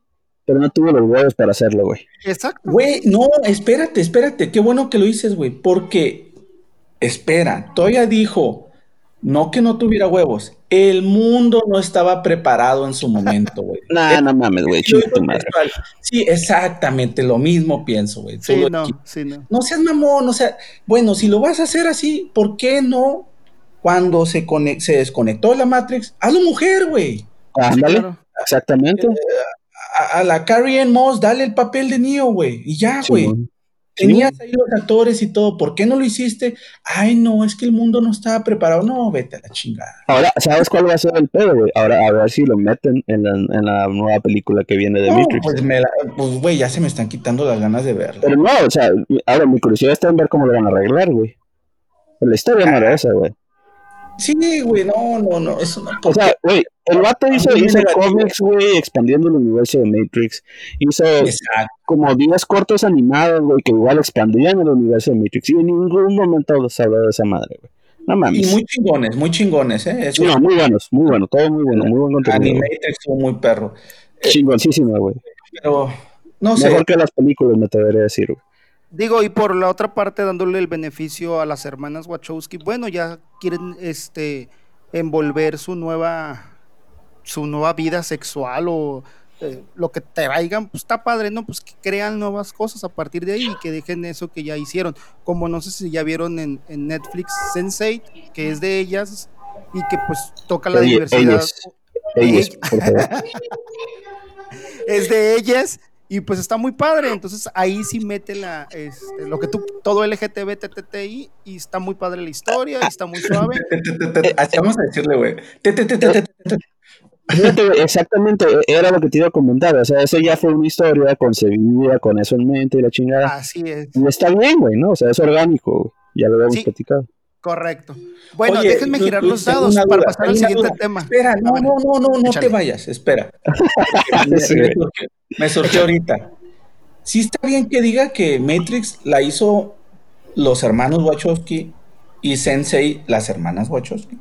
pero no tuvo los huevos para hacerlo, güey. Exacto. Güey, no, espérate, espérate, qué bueno que lo dices, güey, porque, espera, todavía dijo, no que no tuviera huevos, el mundo no estaba preparado en su momento, güey. [laughs] no, no mames, güey, Sí, exactamente, lo mismo pienso, güey. Sí, no, sí, no. No seas mamón, o sea, bueno, si lo vas a hacer así, ¿por qué no cuando se, se desconectó la Matrix, a la mujer, güey. Ándale, exactamente. Eh, a, la Carrie Ann Moss, dale el papel de Neo, güey. Y ya, güey. Tenías ahí los actores y todo. ¿Por qué no lo hiciste? Ay, no, es que el mundo no estaba preparado. No, vete a la chingada. Ahora, ¿sabes cuál va a ser el pedo, güey? Ahora, a ver si lo meten en la, en la nueva película que viene de Matrix. Pues, pues, güey, ya se me están quitando las ganas de verla. Pero no, o sea, ahora mi curiosidad está en ver cómo lo van a arreglar, güey. La historia no era ah. esa, güey. Sí, güey, no, no, no, eso no. O sea, güey, el vato hizo, hizo cómics, güey, expandiendo el universo de Matrix. Hizo como 10 cortos animados, güey, que igual expandían el universo de Matrix. Y en ningún momento se habló de esa madre, güey. No mames. Y muy chingones, muy chingones, ¿eh? Eso no, muy buenos, muy bueno, todo muy bueno, muy buen contenido. Animatrix fue muy perro. Chingoncísimo, güey. Pero, no sé. Mejor que las películas, me te debería decir, güey. Digo, y por la otra parte, dándole el beneficio a las hermanas Wachowski, bueno, ya quieren este envolver su nueva su nueva vida sexual o eh, lo que te traigan, pues está padre, ¿no? Pues que crean nuevas cosas a partir de ahí y que dejen eso que ya hicieron. Como no sé si ya vieron en, Netflix Sensei, que es de ellas y que pues toca la diversidad. [laughs] es de ellas y pues está muy padre, entonces ahí sí mete la, este, lo que tú, todo LGTBTTI y está muy padre la historia y está muy suave. [laughs] Así vamos a decirle, güey. Exactamente, era lo que te iba a comentar, o sea, eso ya fue una historia concebida con eso en mente y la chingada. Así es. Y está bien, güey, ¿no? O sea, es orgánico, ya lo habíamos platicado. Correcto. Bueno, déjenme girar los dados para pasar al siguiente tema. Espera, no, no, no, no, no te vayas, espera. [laughs] me, surgió, ahorita. Sí está bien que diga que Matrix la hizo los hermanos Wachowski y Sensei las hermanas Wachowski.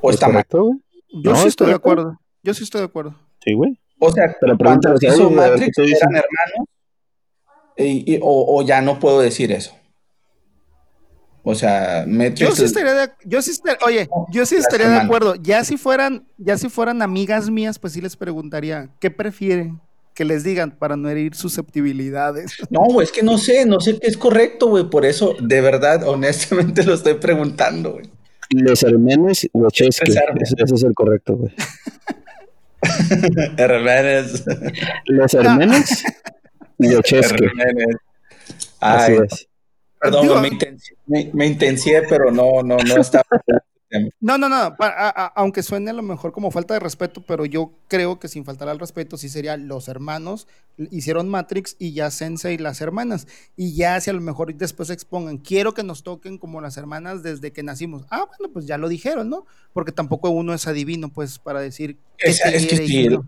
¿O está mal? Yo sí estoy de acuerdo. Yo sí estoy de acuerdo. Sí, güey. O sea, Pero cuando hizo Matrix eran hermanos o, o ya no puedo decir eso. O sea, Yo sí estaría de, yo sí estaría, oye, yo sí estaría de acuerdo. Ya si fueran, ya si fueran amigas mías, pues sí les preguntaría, ¿qué prefieren? Que les digan para no herir susceptibilidades. No, güey, es que no sé, no sé qué es correcto, güey. Por eso, de verdad, [laughs] honestamente lo estoy preguntando, güey. Los hermanos o Chesky. Ese, es el correcto, güey. [laughs] hermanos. Los hermanos y Chesky. Así es. Perdón, me, me, intencié, pero no, no, no [laughs] estaba. No, no, no, aunque suene a lo mejor como falta de respeto, pero yo creo que sin faltar al respeto sí sería los hermanos hicieron Matrix y ya Sensei las hermanas y ya si a lo mejor después expongan, quiero que nos toquen como las hermanas desde que nacimos. Ah, bueno, pues ya lo dijeron, ¿no? Porque tampoco uno es adivino, pues, para decir es, que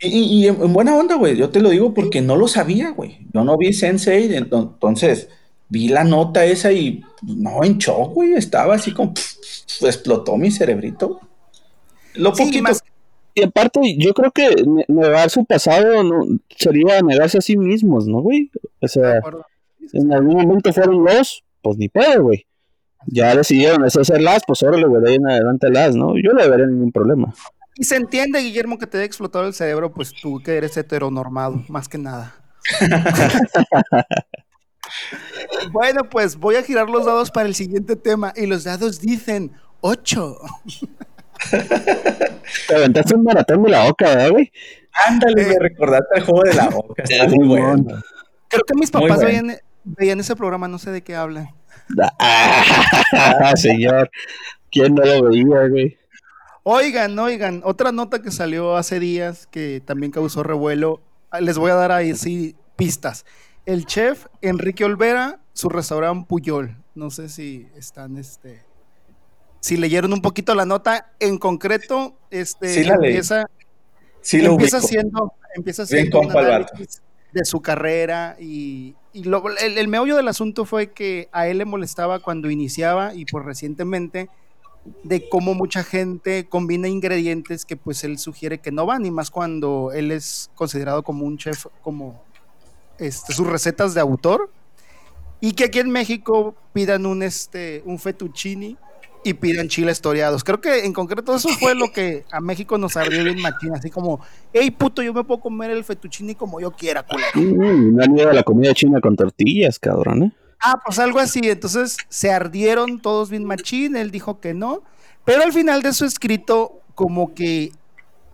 y, y, en buena onda, güey, yo te lo digo porque no lo sabía, güey. Yo no vi Sensei, entonces vi la nota esa y no, en shock, güey, estaba así como explotó mi cerebrito. Lo poquito. Y aparte, yo creo que negar su pasado no, sería negarse a sí mismos, ¿no, güey? O sea, en algún momento fueron los, pues ni puede, güey. Ya decidieron hacer las, pues ahora le veré en adelante las, ¿no? Yo le veré ningún problema. Y se entiende, Guillermo, que te haya explotado el cerebro, pues tú que eres heteronormado, más que nada. [laughs] [laughs] Bueno, pues voy a girar los dados para el siguiente tema. Y los dados dicen 8. Te aventaste un maratón de la boca, ¿verdad, güey? Ándale, me eh, recordaste el juego de la boca. [laughs] Está muy bueno. Creo que mis papás veían, ese programa, no sé de qué hablan. [laughs] Ah, señor, ¿quién no lo veía, güey? Oigan, oigan, otra nota que salió hace días que también causó revuelo. Les voy a dar ahí sí pistas el chef Enrique Olvera, su restaurante Puyol. No sé si están, este, si leyeron un poquito la nota. En concreto, este, empieza, empieza siendo, empieza siendo un análisis de su carrera y, el, meollo del asunto fue que a él le molestaba cuando iniciaba y pues recientemente de cómo mucha gente combina ingredientes que pues él sugiere que no van y más cuando él es considerado como un chef como este, sus recetas de autor y que aquí en México pidan un, este, un fettuccini y pidan chiles toreados. Creo que en concreto eso fue lo que a México nos abrió bien machina, así como, hey puto, yo me puedo comer el fettuccini como yo quiera, culero. Mm, una de la comida china con tortillas, cabrón, ¿eh? Ah, pues algo así, entonces se ardieron todos bien machín, él dijo que no, pero al final de su escrito como que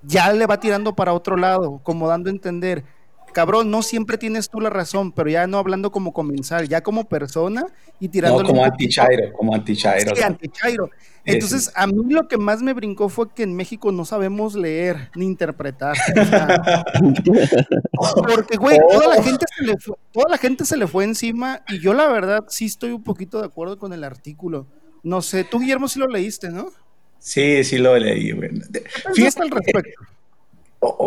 ya le va tirando para otro lado, como dando a entender, cabrón, no siempre tienes tú la razón, pero ya no hablando como comensal, ya como persona y tirando. No, como anti-chairo, como anti-chairo. Sí, anti-chairo. Entonces, a mí lo que más me brincó fue que en México no sabemos leer ni interpretar. [laughs] porque, güey, toda, la gente se le fue, toda la gente se le fue encima y yo la verdad sí estoy un poquito de acuerdo con el artículo. No sé, tú, Guillermo, sí lo leíste, ¿no? Sí, sí lo leí, güey. Fíjate al respecto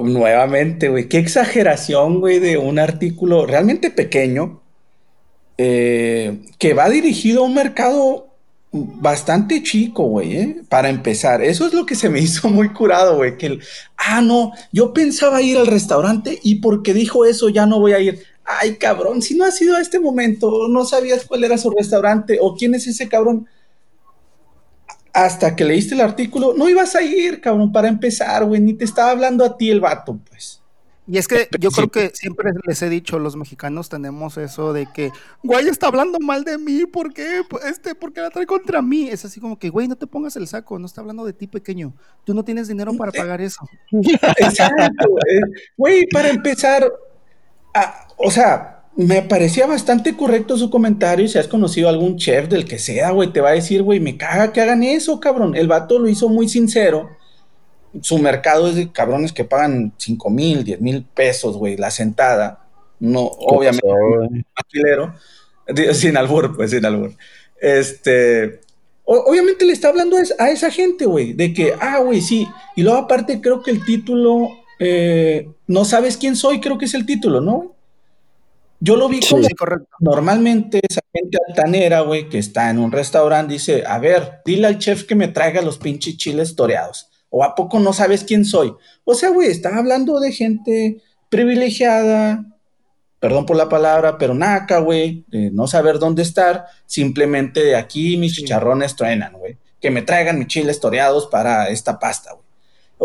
nuevamente, güey, qué exageración, güey, de un artículo realmente pequeño eh, que va dirigido a un mercado bastante chico, güey, ¿eh? para empezar. Eso es lo que se me [laughs] hizo muy curado, güey, que ah, no, yo pensaba ir al restaurante y porque dijo eso ya no voy a ir. Ay, cabrón, si no has ido a este momento, no sabías cuál era su restaurante o quién es ese cabrón hasta que leíste el artículo, no ibas a ir, cabrón, para empezar, güey, ni te estaba hablando a ti el vato, pues. Y es que yo creo que siempre les he dicho, los mexicanos tenemos eso de que, güey, está hablando mal de mí, ¿por qué? Este, ¿por qué la trae contra mí? Es así como que, güey, no te pongas el saco, no está hablando de ti pequeño. Tú no tienes dinero para pagar eso. [laughs] Exacto, güey, para empezar, o sea, me parecía bastante correcto su comentario. Si has conocido a algún chef del que sea, güey, te va a decir, güey, me caga que hagan eso, cabrón. El vato lo hizo muy sincero. Su mercado es de cabrones que pagan 5 mil, 10 mil pesos, güey, la sentada. No, obviamente, alquilero. Sin albur, pues, sin albur. Este, obviamente le está hablando a esa gente, güey, de que, ah, güey, sí. Y luego aparte creo que el título, eh, no sabes quién soy, creo que es el título, ¿no? Yo lo vi como normalmente esa gente altanera, güey, que está en un restaurante, dice, a ver, dile al chef que me traiga los pinches chiles toreados. ¿O a poco no sabes quién soy? O sea, güey, está hablando de gente privilegiada, perdón por la palabra, pero naca, güey, de no saber dónde estar, simplemente de aquí mis chicharrones truenan, güey. Que me traigan mis chiles toreados para esta pasta, güey.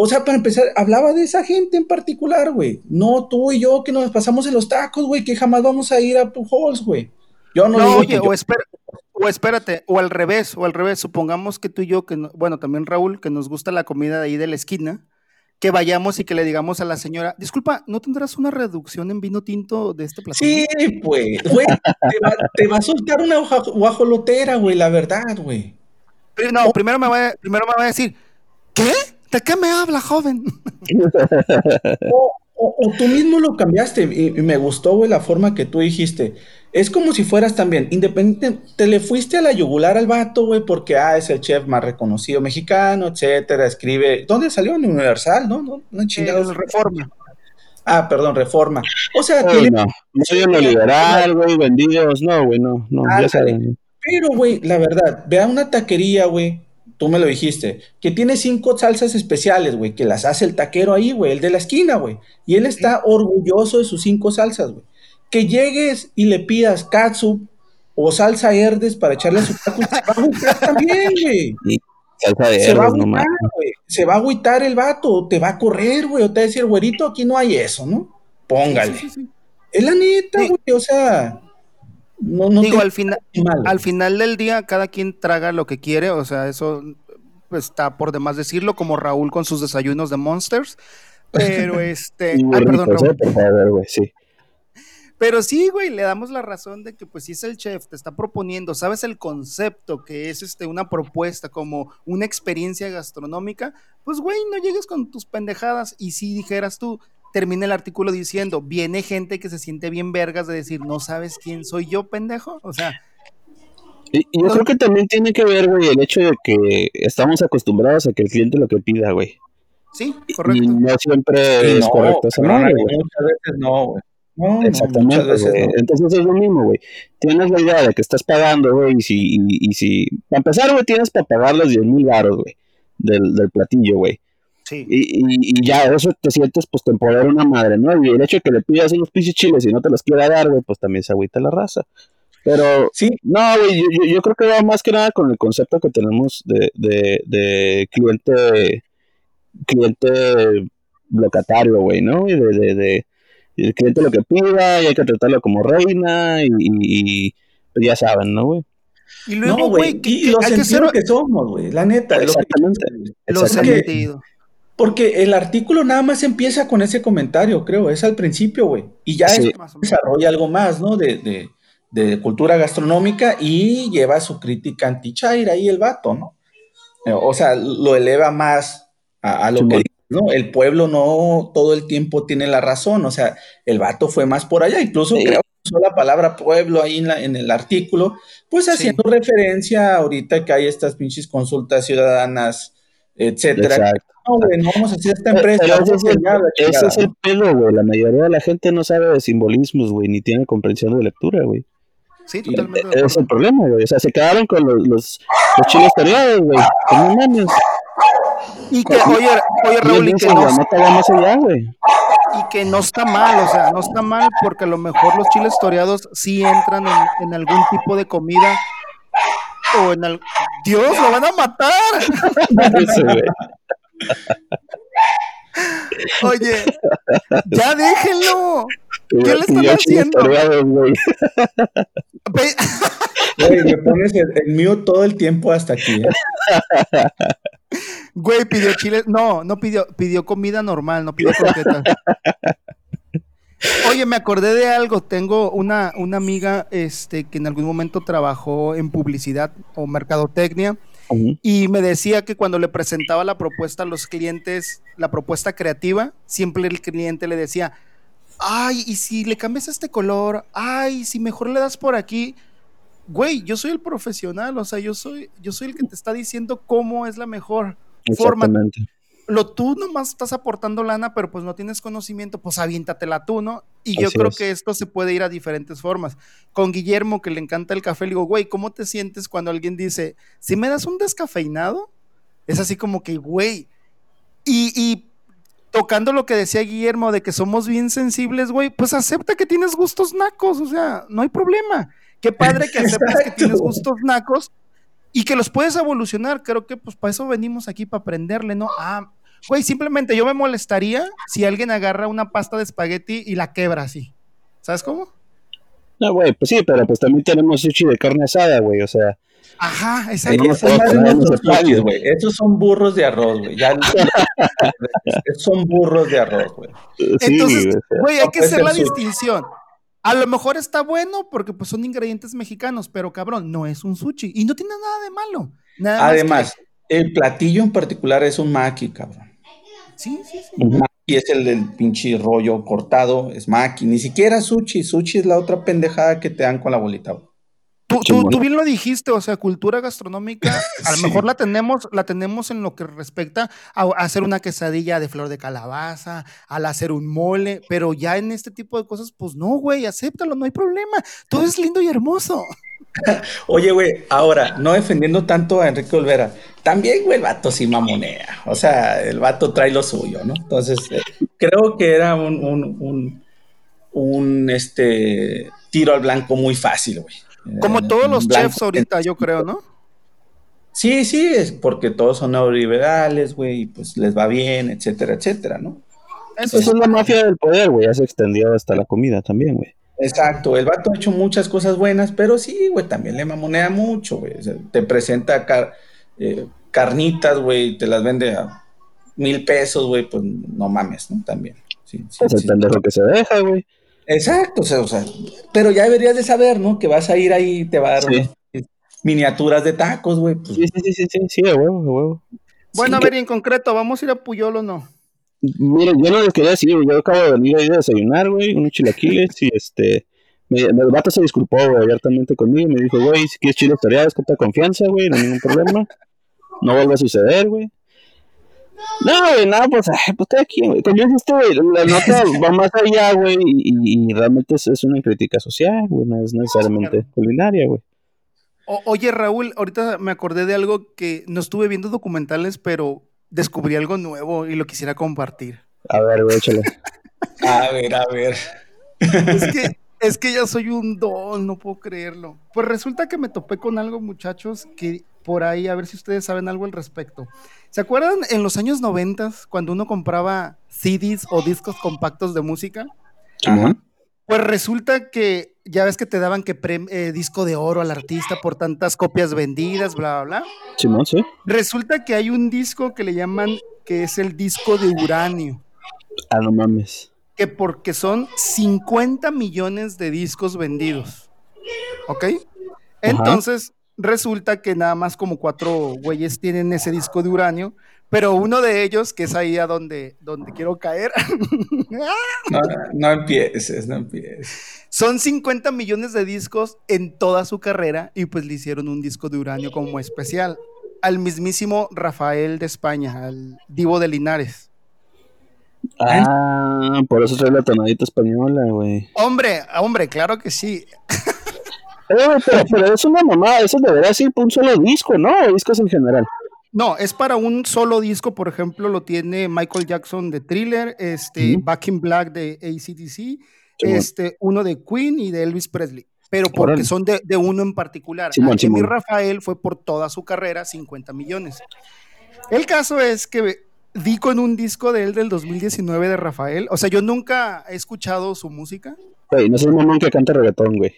O sea, para empezar, hablaba de esa gente en particular, güey. No tú y yo que nos pasamos en los tacos, güey, que jamás vamos a ir a Pujols, güey. Yo no, no oye, o, o espérate, o al revés, o al revés, supongamos que tú y yo, que bueno, también Raúl, que nos gusta la comida de ahí de la esquina, que vayamos y que le digamos a la señora, disculpa, ¿no tendrás una reducción en vino tinto de este platillo? Sí, pues, güey, te, va, a soltar una guajolotera, güey, la verdad, güey. No, primero me, va, primero me va a decir, ¿qué? ¿De qué me habla, joven? [laughs] o, tú mismo lo cambiaste y, me gustó, güey, la forma que tú dijiste. Es como si fueras también independiente, te le fuiste a la yugular al vato, güey, porque ah, es el chef más reconocido mexicano, etcétera, escribe. ¿Dónde salió? En Universal, ¿no? No, no chingados. Reforma. Ah, perdón, Reforma. O sea, no, no, no soy un liberal, güey, vendidos, no, güey, no, no, ya saben. Pero, güey, la verdad, vea una taquería, güey, tú me lo dijiste, que tiene cinco salsas especiales, güey, que las hace el taquero ahí, güey, el de la esquina, güey. Y él está orgulloso de sus cinco salsas, güey. Que llegues y le pidas katsu o salsa herdes para echarle a su taco, se va a agüitar [laughs] también, güey. Salsa de se va a agüitar, güey. Se va a agüitar el vato, te va a correr, güey, o te va a decir, güerito, aquí no hay eso, ¿no? Póngale. es la neta, güey, o sea... No, no Digo, al final, al final del día, cada quien traga lo que quiere, o sea, eso está por demás decirlo, como Raúl con sus desayunos de Monsters. Pero [laughs] este. perdón, Raúl. sí. Pero sí, güey, le damos la razón de que, pues, si es el chef, te está proponiendo, sabes el concepto que es este, una propuesta como una experiencia gastronómica, pues, güey, no llegues con tus pendejadas. Y si dijeras tú, termina el artículo diciendo, viene gente que se siente bien vergas de decir, no sabes quién soy yo, pendejo. O sea... Y, yo creo que también tiene que ver, güey, el hecho de que estamos acostumbrados a que el cliente lo que pida, güey. Sí, correcto. Y no siempre es correcto esa Muchas veces no, güey. Exactamente, Entonces es lo mismo, güey. Tienes la idea de que estás pagando, güey, y si, y, si... Para empezar, güey, tienes para pagar los 10 mil baros, güey, del, del platillo, güey. Y, ya eso te sientes, pues, te una madre, ¿no? Y el hecho de que le pidas unos pinches chiles y no te los quiera dar, güey, pues también se agüita la raza. Pero, sí, no, güey, yo, creo que va más que nada con el concepto que tenemos de, de, de cliente, cliente locatario, güey, ¿no? Y de, de, el cliente lo que pida y hay que tratarlo como reina y, pues ya saben, ¿no, güey? Y luego, güey, y, lo sentido que, somos, güey, la neta. Exactamente. Lo, sentido. Porque el artículo nada más empieza con ese comentario, creo, es al principio, güey. Y ya desarrolla algo más, ¿no? De, cultura gastronómica y lleva su crítica anti-Chaira ahí el vato, ¿no? Eh, o sea, lo eleva más a, lo que ¿no? El pueblo no todo el tiempo tiene la razón, o sea, el vato fue más por allá, incluso creo que usó la palabra pueblo ahí en, la, en el artículo, pues haciendo referencia ahorita que hay estas pinches consultas ciudadanas, etcétera. Exacto no, güey, no vamos a hacer esta empresa. ese, es el, pedo, güey. La mayoría de la gente no sabe de simbolismos, güey, ni tiene comprensión de lectura, güey. Sí, totalmente. Ese es el problema, güey. O sea, se quedaron con los, los, chiles tareados, güey. Con mames. Y que, oye, oye Raúl, y que no, y que no está mal, o sea, no está mal porque a lo mejor los chiles toreados sí entran en, en algún tipo de comida o en el... Dios, lo van a matar. Oye, ya déjenlo. ¿Qué le están haciendo? Güey, me pones el, mío todo el tiempo hasta aquí. ¿eh? Güey, pidió chile. No, no pidió, pidió comida normal, no pidió croquetas. Oye, me acordé de algo. Tengo una, una amiga este, que en algún momento trabajó en publicidad o mercadotecnia y me decía que cuando le presentaba la propuesta a los clientes, la propuesta creativa, siempre el cliente le decía, ay, y si le cambias este color, ay, si mejor le das por aquí. Güey, yo soy el profesional, o sea, yo soy, yo soy el que te está diciendo cómo es la mejor forma lo tú nomás estás aportando lana, pero pues no tienes conocimiento, pues aviéntatela tú, ¿no? Y yo creo que esto se puede ir a diferentes formas. Con Guillermo, que le encanta el café, le digo, güey, ¿cómo te sientes cuando alguien dice, si me das un descafeinado? Es así como que, güey, y, tocando lo que decía Guillermo de que somos bien sensibles, güey, pues acepta que tienes gustos nacos, o sea, no hay problema. Qué padre que aceptes que tienes gustos nacos y que los puedes evolucionar. Creo que pues para eso venimos aquí, para aprenderle, ¿no? Ah, güey, simplemente yo me molestaría si alguien agarra una pasta de espagueti y la quebra así. ¿Sabes cómo? No, güey, pues sí, pero pues también tenemos sushi de carne asada, güey, o sea. Ajá, exacto. Esos son burros de arroz, güey. Ya, son burros de arroz, güey. Entonces, güey, hay que hacer la distinción. A lo mejor está bueno porque pues son ingredientes mexicanos, pero cabrón, no es un sushi y no tiene nada de malo. Además, el platillo en particular es un maki, cabrón. Sí, sí, sí. Y es el del pinche rollo cortado, es maki. Ni siquiera sushi. Sushi es la otra pendejada que te dan con la bolita. Tú, bien lo dijiste, o sea, cultura gastronómica, [laughs] a lo mejor la tenemos, la tenemos en lo que respecta a, hacer una quesadilla de flor de calabaza, al hacer un mole, pero ya en este tipo de cosas, pues no, güey, acéptalo, no hay problema. Todo es lindo y hermoso. [laughs] Oye, güey, ahora, no defendiendo tanto a Enrique Olvera, también, güey, el vato sí mamonea. O sea, el vato trae lo suyo, ¿no? Entonces, eh, creo que era un, un, un, un este, tiro al blanco muy fácil, güey. Como todos los chefs ahorita, yo creo, ¿no? Sí, sí, es porque todos son neoliberales, güey, y pues les va bien, etcétera, etcétera, ¿no? Eso es la mafia del poder, güey, ya se extendió hasta la comida también, güey. Exacto, el vato ha hecho muchas cosas buenas, pero sí, güey, también le mamonea mucho, güey. te presenta eh, carnitas, güey, te las vende a mil pesos, güey, pues no mames, ¿no? También. Sí, sí, pues el que se deja, güey. Exacto, o sea, o sea, pero ya deberías de saber, ¿no? Que vas a ir ahí y te va a dar miniaturas de tacos, güey. Pues. Sí, sí, sí, sí, sí, de huevo, de huevo. Bueno, a ver, y en concreto, ¿vamos a ir a Puyol o no? Mira, yo no les quería decir, yo acabo de venir ahí a desayunar, güey, unos chilaquiles y este... Me, el vato se disculpó, güey, abiertamente conmigo y me dijo, güey, si quieres chiles toreados, con confianza, güey, no hay ningún problema. No vuelve a suceder, güey. No, güey, no, pues, pues estoy aquí, güey. Güey, la nota va más allá, güey, y, realmente es, una crítica social, güey, no es necesariamente culinaria, güey. oye, Raúl, ahorita me acordé de algo que no estuve viendo documentales, pero descubrí algo nuevo y lo quisiera compartir. A ver, güey, échale. [laughs] a ver, a ver. Es que, es que ya soy un don, no puedo creerlo. Pues resulta que me topé con algo, muchachos, que por ahí, a ver si ustedes saben algo al respecto. ¿Se acuerdan en los años 90 cuando uno compraba CDs o discos compactos de música? Ajá. Pues resulta que ya ves que te daban que eh, disco de oro al artista por tantas copias vendidas, bla, bla, bla. Sí, no, sí. Resulta que hay un disco que le llaman que es el disco de uranio. Ah, no mames. Que porque son 50 millones de discos vendidos. ¿Ok? Entonces, resulta que nada más como cuatro güeyes tienen ese disco de uranio, pero uno de ellos, que es ahí a donde, donde quiero caer. [laughs] no, empieces, no empieces. Son 50 millones de discos en toda su carrera y pues le hicieron un disco de uranio como especial al mismísimo Rafael de España, al Divo de Linares. Ah, por eso trae la tonadita española, güey. Hombre, hombre, claro que sí. pero, es una mamá, eso debería ser un solo disco, ¿no? O discos en general. No, es para un solo disco, por ejemplo, lo tiene Michael Jackson de Thriller, este, Back in Black de ACDC, este, uno de Queen y de Elvis Presley, pero porque son de, uno en particular. Sí, Rafael fue por toda su carrera 50 millones. El caso es que di con un disco de él del 2019 de Rafael, o sea, yo nunca he escuchado su música. no es un mamón que canta reggaetón, güey.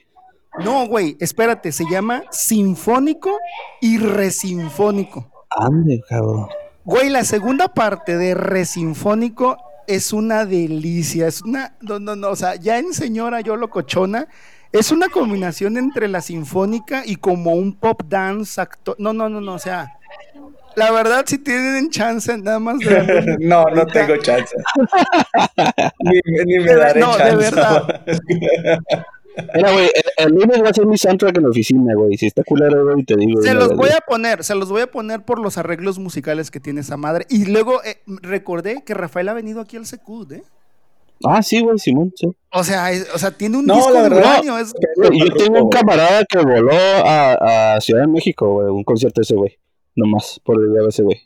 No, güey, espérate, se llama Sinfónico y Resinfónico. Ande, cabrón. Güey, la segunda parte de Resinfónico es una delicia, es una, no, no, no, o sea, ya en Señora Yo Locochona, es una combinación entre la sinfónica y como un pop dance actor, no, no, no, no, o sea, la verdad si tienen chance nada más [laughs] de... no, no tengo chance. [laughs] ni, me daré chance. No, de verdad. [laughs] Mira, güey, el, lunes va a ser mi soundtrack en la oficina, güey. Si está culero, güey, te digo. Se los voy a poner, se los voy a poner por los arreglos musicales que tiene esa madre. Y luego eh, recordé que Rafael ha venido aquí al Secud, ¿eh? Ah, sí, güey, Simón, sí. O sea, o sea, tiene un disco de uranio. Es... Yo tengo un camarada que voló a, a Ciudad de México, güey, un concierto ese, güey. Nomás, por el ese, güey.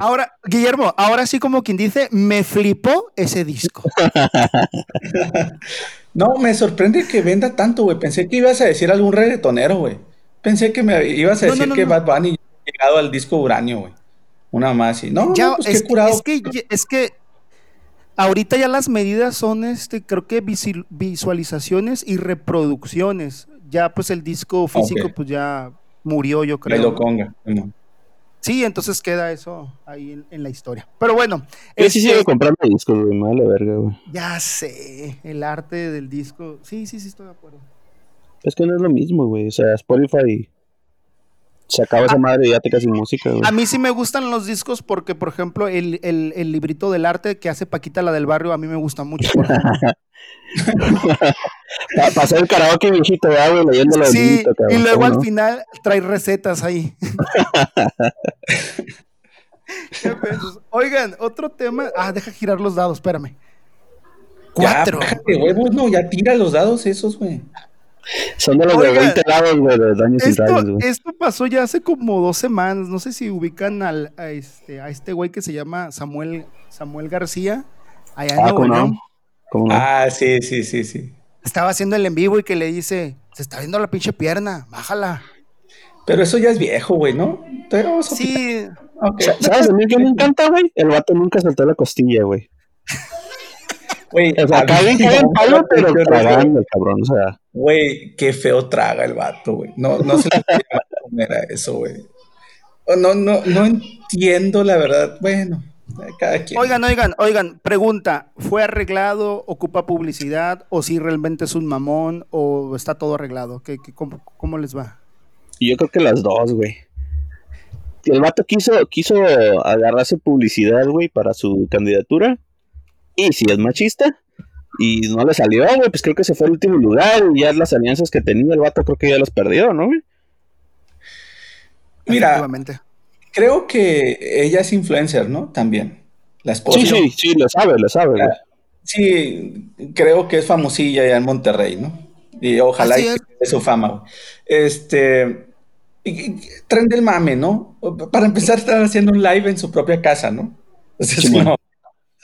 Ahora, Guillermo, ahora sí como quien dice, me flipó ese disco. [laughs] no, me sorprende que venda tanto, güey. Pensé que ibas a decir algún reggaetonero, güey. Pensé que me ibas a decir que Bad Bunny ha llegado al disco Uranio, güey. Una más y no, ya, pues es, curado. Es que, es que ahorita ya las medidas son, este, creo que visualizaciones y reproducciones. Ya pues el disco físico pues ya murió, yo creo. lo conga. Sí, entonces queda eso ahí en, la historia. Pero bueno. Yo sí sigo este comprando discos, güey, mala verga, güey. Ya sé, el arte del disco. Sí, sí, sí, estoy de acuerdo. Es que no es lo mismo, güey. O sea, Spotify se acaba esa ah. madre y ya te casi música, güey. A mí sí me gustan los discos porque, por ejemplo, el, el, librito del arte que hace Paquita, la del barrio, a mí me gusta mucho. [laughs] Para hacer el karaoke viejito, güey, leyendo Sí, librito, y luego al final trae recetas ahí. [laughs] Oigan, otro tema. Ah, deja girar los dados, espérame. Cuatro. Ya, no, ya tira los dados esos, güey. Son de los de 20 lados, güey, de daños esto, Esto pasó ya hace como dos semanas. No sé si ubican al, a este a este güey que se llama Samuel, Samuel García. Allá en ah, Nuevo Ah, sí, sí, sí, sí. Estaba haciendo el en vivo y que le dice, se está viendo la pinche pierna, bájala. Pero eso ya es viejo, güey, ¿no? Pero sí. ¿Sabes a mí que me encanta, güey? El vato nunca saltó la costilla, güey. Güey, o sea, acá bien en palo, pero tragando, cabrón, o sea. Güey, qué feo traga el vato, güey. No, no se le puede comer a eso, güey. No, no, no entiendo la verdad. Bueno, cada quien. Oigan, oigan, oigan, pregunta, ¿fue arreglado, ocupa publicidad, o si realmente es un mamón, o está todo arreglado? ¿Qué, cómo, cómo, les va? Yo creo que las dos, güey. El vato quiso, quiso agarrarse publicidad, güey, para su candidatura y si es machista, y no le salió, güey, pues creo que se fue al último lugar, y ya las alianzas que tenía el vato creo que ya las perdió, ¿no, güey? Mira, creo que ella es influencer, ¿no? También, la esposa. Sí, sí, sí, lo sabe, lo sabe, güey. Sí, creo que es famosilla allá en Monterrey, ¿no? Y ojalá y es. su fama. Güey. Este, tren del mame, ¿no? Para empezar, estar haciendo un live en su propia casa, ¿no?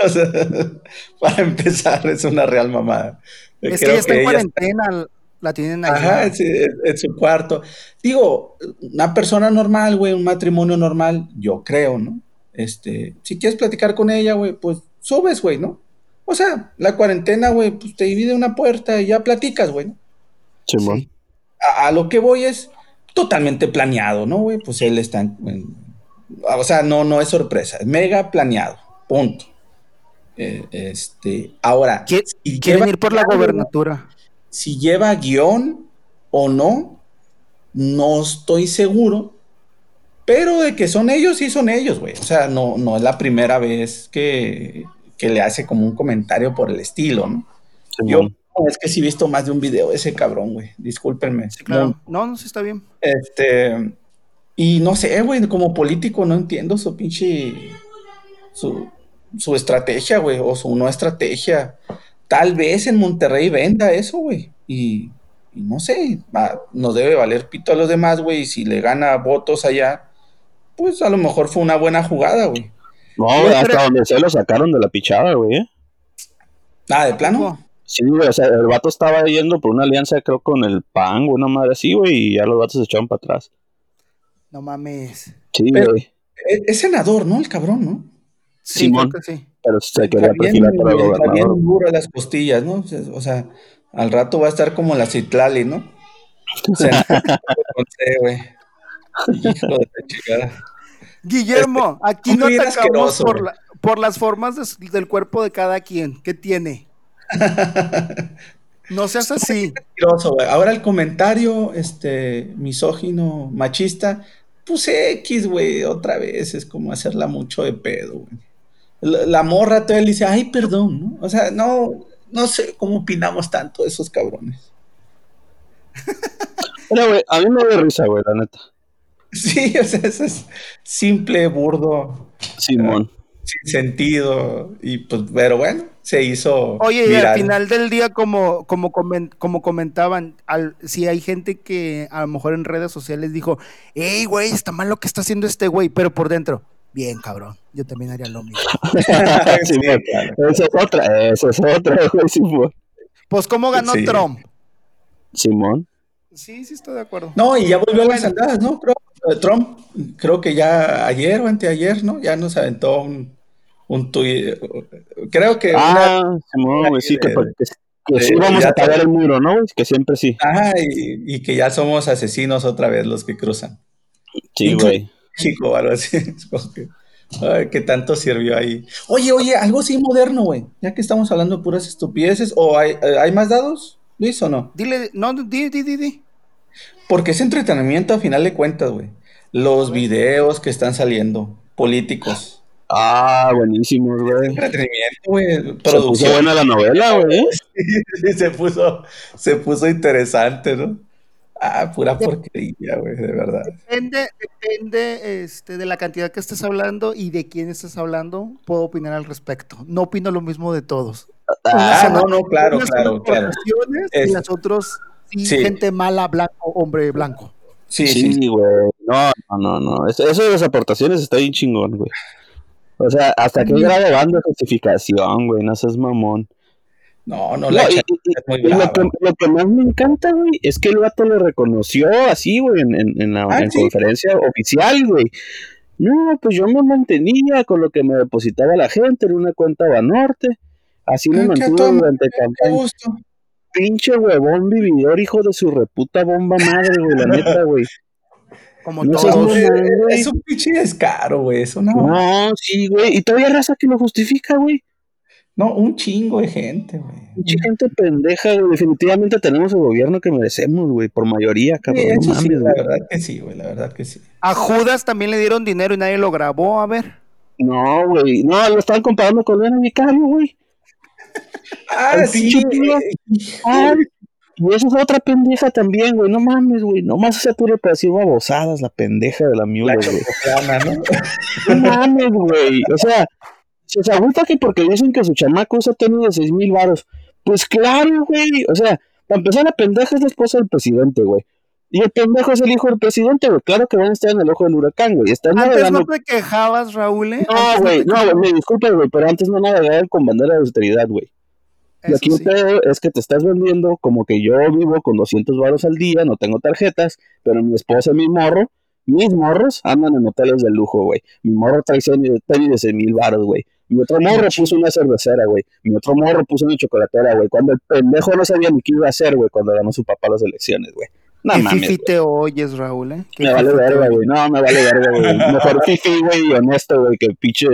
[laughs] O sea, no, para empezar, es una real mamada. Es que ella está en cuarentena, la tienen ahí. Ajá, en, su cuarto. Digo, una persona normal, güey, un matrimonio normal, yo creo, ¿no? Este, si quieres platicar con ella, güey, pues subes, güey, ¿no? O sea, la cuarentena, güey, pues te divide una puerta y ya platicas, güey. ¿no? Sí. A, lo que voy es totalmente planeado, ¿no, güey? Pues él está en, o sea, no, no es sorpresa, es mega planeado, punto. Eh, este, ahora, si quieren ir por la gobernatura. Si lleva guion o no, no estoy seguro. Pero de que son ellos, sí son ellos, güey. O sea, no, no es la primera vez que, le hace como un comentario por el estilo, ¿no? Yo es que sí he visto más de un video de ese cabrón, güey. Discúlpenme. claro. No, no, sí está bien. Este. Y no sé, güey, como político no entiendo su pinche. Su, su estrategia, güey, o su no estrategia. Tal vez en Monterrey venda eso, güey. Y, no sé, nos debe valer pito a los demás, güey. Y si le gana votos allá, pues a lo mejor fue una buena jugada, güey. No, hasta donde se lo sacaron de la pichada, güey. ¿eh? Ah, de plano. Sí, güey, o sea, el vato estaba yendo por una alianza, creo, con el PAN, una madre así, güey, y ya los vatos se echaron para atrás. No mames. Sí, güey. Es senador, ¿no? El cabrón, ¿no? Sí, Simón, creo que sí. Pero se quería perfilar para gobernador. bien duro las costillas, ¿no? O sea, al rato va a estar como la Citlali, ¿no? [laughs] O sea, güey. Hijo de la Guillermo, este, aquí no te acabamos por, la, por, las formas de, del cuerpo de cada quien. ¿Qué tiene? [laughs] No seas así. Ahora el comentario este, misógino, machista, puse X, güey, otra vez. Es como hacerla mucho de pedo, güey la, morra todavía le dice, ay, perdón, ¿no? O sea, no, no sé cómo opinamos tanto de esos cabrones. [laughs] Pero, güey, a mí me da risa, güey, la neta. Sí, [laughs] o sea, eso es simple, burdo. Simón. sin sentido. Y pues, pero bueno, se hizo. Oye, y al final del día, como, como, como comentaban, si hay gente que a lo mejor en redes sociales dijo, hey, güey, está mal lo que está haciendo este güey, pero por dentro, Bien, cabrón. Yo también haría lo mismo. [laughs] sí, Esa es otra, esa es otra, [laughs] Simón. Pues, ¿cómo ganó Trump? Simón. Sí, sí, estoy de acuerdo. No, y ya volvió a las andadas, ¿no? Eh, Trump, creo que ya ayer o anteayer, ¿no? Ya nos aventó un, un tuit. Creo que. Ah, Simón, sí, que, sí vamos a pagar el muro, ¿no? Que siempre sí. Ah, y, y, que ya somos asesinos otra vez los que cruzan. Sí, güey. México algo así. [laughs] Ay, qué tanto sirvió ahí. Oye, oye, algo así moderno, güey. Ya que estamos hablando de puras estupideces. ¿O hay, eh, hay más dados, Luis, o no? Dile, no, di, di, di, di. Porque es entretenimiento a final de cuentas, güey. Los videos que están saliendo, políticos. Ah, buenísimo, güey. Entretenimiento, güey. Se puso buena la novela, güey. [laughs] sí, se puso, se puso interesante, ¿no? Ah, pura porquería, güey, de verdad. Depende, depende este, de la cantidad que estés hablando y de quién estás hablando, puedo opinar al respecto. No opino lo mismo de todos. Ah, no, no, claro, claro, claro. Y las otras, sí, gente mala, blanco, hombre blanco. Sí, sí, güey. No, no, no, Eso, de las aportaciones está bien chingón, güey. O sea, hasta que grado van de justificación, güey, no seas mamón. No, no, la es muy lo, que, lo, que, más me encanta, güey, es que el vato lo reconoció así, güey, en, en, la ah, conferencia oficial, güey. No, pues yo me mantenía con lo que me depositaba la gente en una cuenta Banorte. Así me ah, mantuve durante campaña. Pinche huevón vividor, hijo de su reputa bomba madre, güey, la neta, [laughs] güey. Como no todos. Es, un pinche descaro, güey. Eso no. No, sí, güey. Y todavía raza que lo justifica, güey. No, un chingo de gente, güey. Mucha gente pendeja, güey. Definitivamente tenemos el gobierno que merecemos, güey, por mayoría, cabrón. no mames, la verdad que sí, güey, la verdad que sí. A Judas también le dieron dinero y nadie lo grabó, a ver. No, güey. No, lo estaban comparando con Leonardo Vicario, güey. ah, sí. Ay, y esa es otra pendeja también, güey. No mames, güey. Nomás se ature para decir babosadas, la pendeja de la miula, güey. ¿no? no mames, güey. O sea, se agüita que porque dicen que su chamaco usa tenis de seis mil varos. Pues claro, güey. O sea, para empezar, la pendeja es la esposa del presidente, güey. Y el pendejo es el hijo del presidente, güey. Claro que van a estar en el ojo del huracán, güey. Están antes no te quejabas, Raúl, ¿eh? No, güey, no, güey, me disculpe, güey, pero antes no navegaban con bandera de austeridad, güey. Y aquí sí. es que te estás vendiendo como que yo vivo con 200 varos al día, no tengo tarjetas, pero mi esposa y mi morro, mis morros andan en hoteles de lujo, güey. Mi morro trae tenis de 6 mil varos, güey. Mi otro morro puso una cervecera, güey. Mi otro morro puso una chocolatera, güey. Cuando el pendejo no sabía ni qué iba a hacer, güey, cuando ganó su papá las elecciones, güey. No ¿Qué fifi te oyes, Raúl, eh? Me vale verga, güey. No, me vale verga, güey. Mejor fifi, güey, y honesto, güey, que pinche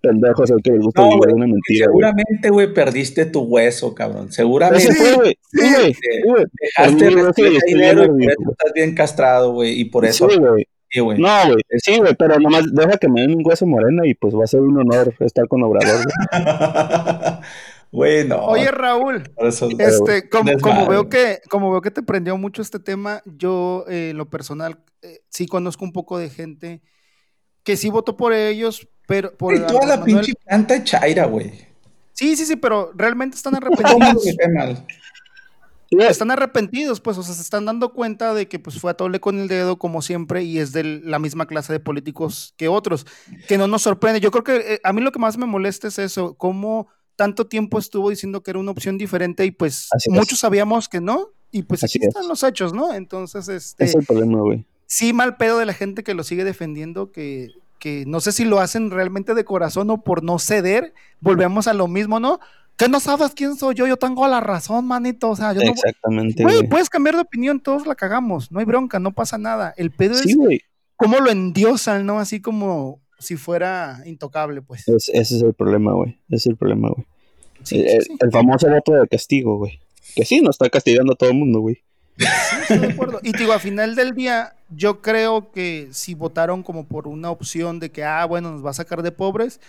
pendejo es el que le gusta no, una mentira. Seguramente, güey, perdiste tu hueso, cabrón. Seguramente. Sí, güey. Sí, güey. Dejaste el dinero y por eso estás bien castrado, güey. Y por eso. Sí, güey. No, güey, sí, güey, pero nomás deja que me den un hueso morena y pues va a ser un honor estar con Obrador. Güey, [laughs] no. Oye, Raúl, este, como, veo que, como veo que te prendió mucho este tema, yo eh, lo personal eh, sí conozco un poco de gente que sí votó por ellos, pero por y toda la pinche planta chaira, güey. Sí, sí, sí, pero realmente están arrepentidos. Están arrepentidos, pues, o sea, se están dando cuenta de que pues fue a tole con el dedo como siempre y es de la misma clase de políticos que otros, que no nos sorprende. Yo creo que eh, a mí lo que más me molesta es eso, cómo tanto tiempo estuvo diciendo que era una opción diferente y pues muchos sabíamos que no y pues Así están los hechos, ¿no? Entonces, este... Es el problema, güey. Sí, mal pedo de la gente que lo sigue defendiendo, que, que no sé si lo hacen realmente de corazón o por no ceder, volvemos a lo mismo, ¿no? ¿Qué no sabes quién soy yo? Yo tengo la razón, manito. O sea, yo Exactamente. Güey, puedes cambiar de opinión, todos la cagamos. No hay bronca, no pasa nada. El pedo es cómo lo endiosan, ¿no? Así como si fuera intocable, pues. ese es el problema, güey. Ese es el problema, güey. el, famoso voto de castigo, güey. Que sí, nos está castigando a todo el mundo, güey. Sí, estoy de acuerdo. Y digo, a final del día, yo creo que si votaron como por una opción de que, ah, bueno, nos va a sacar de pobres,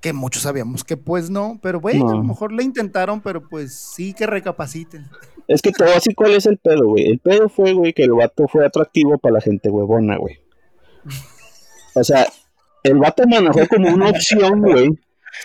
que muchos sabíamos que pues no, pero bueno, a lo mejor le intentaron, pero pues sí que recapaciten. Es que todo así, ¿cuál es el pedo, güey? El pedo fue, güey, que el vato fue atractivo para la gente huevona, güey. O sea, el vato manejó como una opción, güey,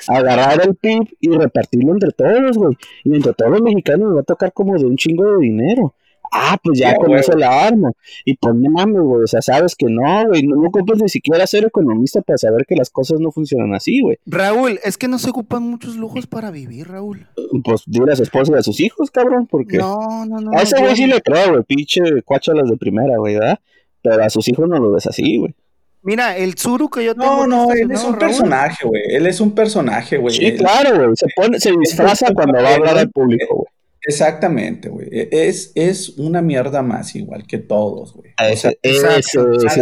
agarrar el PIB y repartirlo entre todos, güey. Y entre todos los mexicanos le va a tocar como de un chingo de dinero. Ah, pues ya, con eso la armo. Y pues no mames, güey, o sea, sabes que no, güey, no, ocupas ni siquiera ser economista para saber que las cosas no funcionan así, güey. Raúl, es que no se ocupan muchos lujos para vivir, Raúl. Pues dile a su esposa de sus hijos, cabrón, porque... No, no, no. A ese güey sí le creo, güey, pinche cuáchalas de primera, güey, ¿verdad? Pero a sus hijos no lo ves así, güey. Mira, el Tsuru que yo tengo. No, no, él es un personaje, güey. Él es un personaje, güey. Sí, claro, güey. Se, pone, se disfraza cuando va a hablar al público, güey. Exactamente, güey. E, es, es una mierda más igual que todos, güey. O sea, eso, es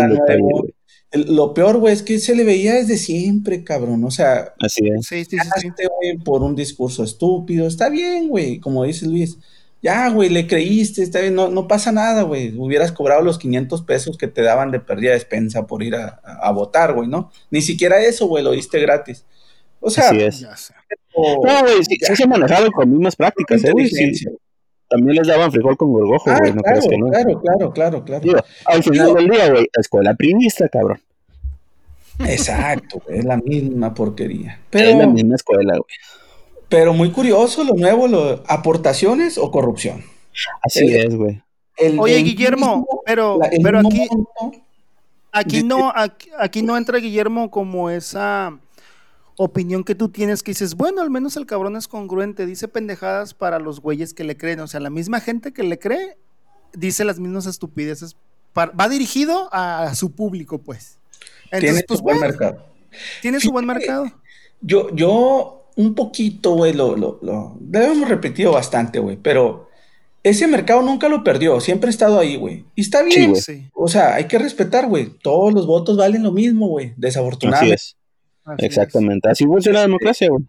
lo peor, güey, es que se le veía desde siempre, cabrón. O sea, así es. Sí, sí, sí, por un discurso estúpido. Está bien, güey, como dice Luis. Ya, güey, le creíste, está bien, no, no pasa nada, güey. Hubieras cobrado los 500 pesos que te daban de pérdida despensa por ir a, a, votar, güey, ¿no? Ni siquiera eso, güey, lo diste gratis. O sea, Así es. No, güey, sí, se manejado con mismas prácticas, ¿eh, güey? También les daban frijol con gorgojo, ah, güey, no claro, crees que no. Claro, claro, claro, claro. al final del día, güey, escuela primista, cabrón. Exacto, güey, es la misma porquería. Pero... Es la misma escuela, güey. Pero muy curioso lo nuevo, lo, aportaciones o corrupción. Así es, güey. Oye, Guillermo, pero, pero aquí, aquí no, aquí, no entra Guillermo como esa opinión que tú tienes que dices, bueno, al menos el cabrón es congruente, dice pendejadas para los güeyes que le creen, o sea, la misma gente que le cree dice las mismas estupideces, va dirigido a, su público, pues. tiene pues, su buen mercado. Tiene su buen mercado. Yo, yo un poquito, güey, lo, lo, lo, hemos repetido bastante, güey, pero ese mercado nunca lo perdió, siempre ha estado ahí, güey. Y está bien, o sea, hay que respetar, güey. Todos los votos valen lo mismo, güey, desafortunadamente. Así es. Exactamente, así funciona la democracia, güey.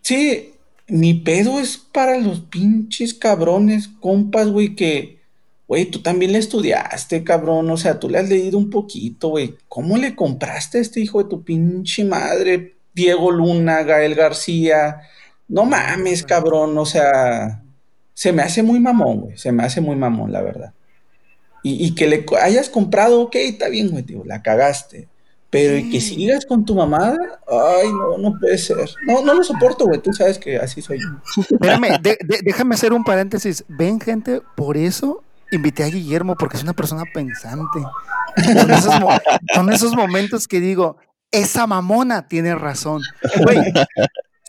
Sí, mi pedo es para los pinches cabrones, compas, güey, que, güey, tú también le estudiaste, cabrón, o sea, tú le has leído un poquito, güey. ¿Cómo le compraste a este hijo de tu pinche madre? Diego Luna, Gael García. No mames, cabrón, o sea, se me hace muy mamón, güey, se me hace muy mamón, la verdad. Y, que le hayas comprado, ok, está bien, güey, tío, la cagaste. Pero y que sigas con tu mamada, ay, no, no puede ser. No, no lo soporto, güey, tú sabes que así soy yo. Espérame, déjame hacer un paréntesis. Ven, gente, por eso invité a Guillermo, porque es una persona pensante. son esos momentos que digo, esa mamona tiene razón. Güey,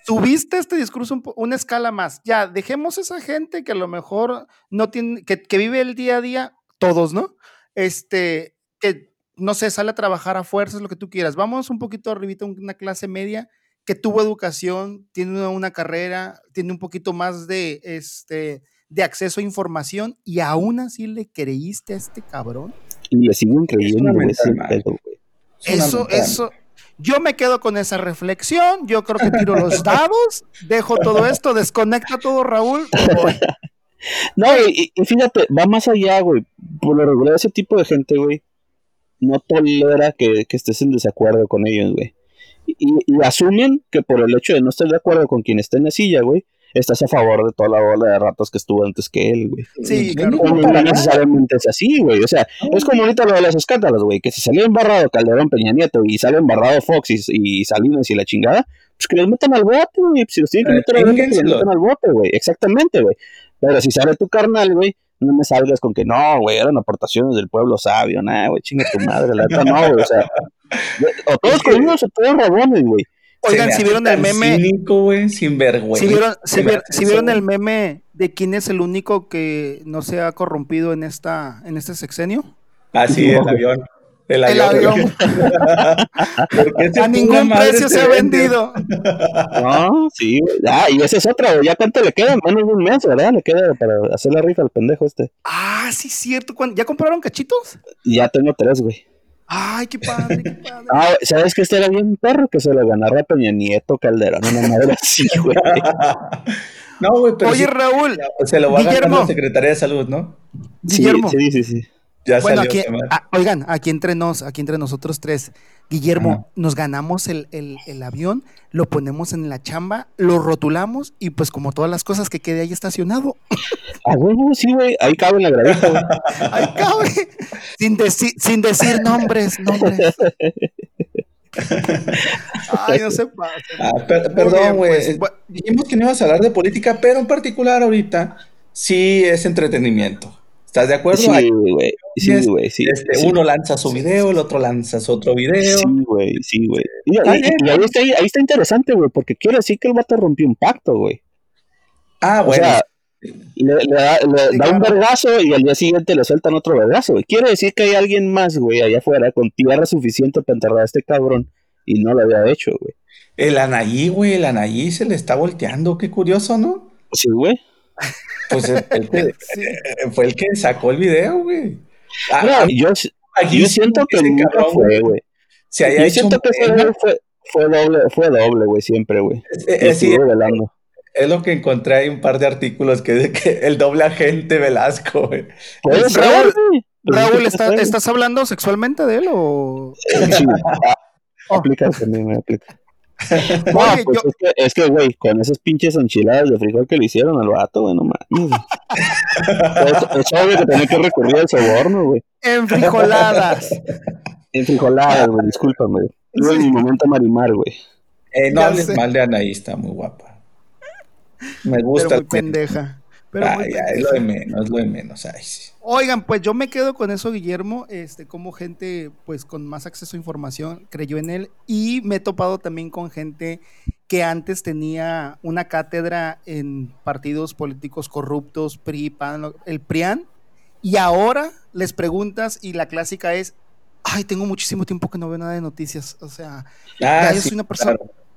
subiste este discurso una escala más. Ya, dejemos esa gente que a lo mejor no tiene, que, vive el día a día, todos, ¿no? Este, que no sé, sale a trabajar a fuerzas, lo que tú quieras. Vamos un poquito arribita, una clase media que tuvo educación, tiene una, carrera, tiene un poquito más de, este, de acceso a información y aún así le creíste a este cabrón. Y le siguen creyendo Eso, eso, yo me quedo con esa reflexión, yo creo que tiro los [laughs] dados, dejo todo esto, desconecta todo Raúl. [laughs] No, y, fíjate, va más allá, güey. Por lo regular, ese tipo de gente, güey, no tolera que, estés en desacuerdo con ellos, güey. Y, y, asumen que por el hecho de no estar de acuerdo con quien está en la silla, güey, estás a favor de toda la bola de ratos que estuvo antes que él, güey. Sí, claro. No, necesariamente es así, güey. O sea, es como ahorita lo de las escándalos, güey, que si salió embarrado Calderón Peña Nieto y sale embarrado Fox y, y Salinas y la chingada, pues que los metan al bote, güey. Si los tienen que meter al bote, que los metan al bote, güey. Exactamente, güey. Pero si sale tu carnal, güey, no me salgas con que no, güey, eran aportaciones del pueblo sabio, nada, güey, chinga tu madre, la neta no, güey, o sea, [laughs] o todos conmigo o todos rabones, güey. Oigan, si vieron el meme. sin vergüenza. Si vieron, si, vieron el meme de quién es el único que no se ha corrompido en esta, en este sexenio. Ah, sí, el avión. El avión. [laughs] a ningún precio se ha vendido. No, sí. Ah, y esa es otra, Ya cuánto le queda, menos de un mes, ¿verdad? Le queda para hacer la rifa al pendejo este. Ah, sí, cierto. ¿Ya compraron cachitos? Ya tengo tres, güey. Ay, qué padre, qué padre. [laughs] Ah, ¿sabes que este era bien perro? Que se lo ganara Peña Nieto Calderón, una madre así, [laughs] güey. No, güey, pero. Oye, Raúl. Se lo va a ganar la Secretaría de Salud, ¿no? Guillermo. Sí, sí, sí. Ya bueno, aquí, oigan, aquí entre, nos, aquí entre nosotros tres, Guillermo, nos ganamos el, el, el, avión, lo ponemos en la chamba, lo rotulamos y pues como todas las cosas que quede ahí estacionado. [laughs] Ah, bueno, sí, güey, ahí cabe en la gravita, güey. [laughs] Ahí cabe. Sin, sin decir nombres, nombres. [laughs] Ay, no se pasa. Ah, perdón, güey. Pues, Dijimos que no ibas a hablar de política, pero en particular ahorita sí es entretenimiento ¿Estás de acuerdo? Sí, güey. Sí, güey. Sí, este, Uno lanza su video, el otro lanza su otro video. Sí, güey. Sí, güey. Y, ahí, está, ahí, está, interesante, güey, porque quiere decir que el vato rompió un pacto, güey. Ah, bueno. O sea, le, da, un vergazo y al día siguiente le sueltan otro vergazo, güey. Quiere decir que hay alguien más, güey, allá afuera con tierra suficiente para enterrar a este cabrón y no lo había hecho, güey. El Anaí, güey, el Anaí se le está volteando, qué curioso, ¿no? Sí, güey. Pues [laughs] fue el que sacó el video, güey. Ah, yo, yo, siento que nunca fue, güey. yo siento que fue, fue, doble, fue doble, güey, siempre, güey. Es, es, es, lo que encontré ahí un par de artículos que dice que el doble agente Velasco, güey. Raúl, Raúl ¿estás hablando sexualmente de él o...? Sí, aplica, me aplica. [laughs] pues es que, güey, con esas pinches enchiladas de frijol que le hicieron al vato, güey, no mames. es, obvio que tenía que recurrir al soborno, güey. Enfrijoladas. Enfrijoladas, güey, discúlpame. Tuve mi momento marimar, güey. Eh, no hables mal de Anaí, está muy guapa. Me gusta. Pero muy pendeja. Pero es lo de menos, es lo de menos. Ay, sí. Oigan, pues yo me quedo con eso, Guillermo, este, como gente pues con más acceso a información creyó en él y me he topado también con gente que antes tenía una cátedra en partidos políticos corruptos, PRI, PAN, el PRIAN, y ahora les preguntas y la clásica es, ay, tengo muchísimo tiempo que no veo nada de noticias, o sea, ah, yo soy una persona...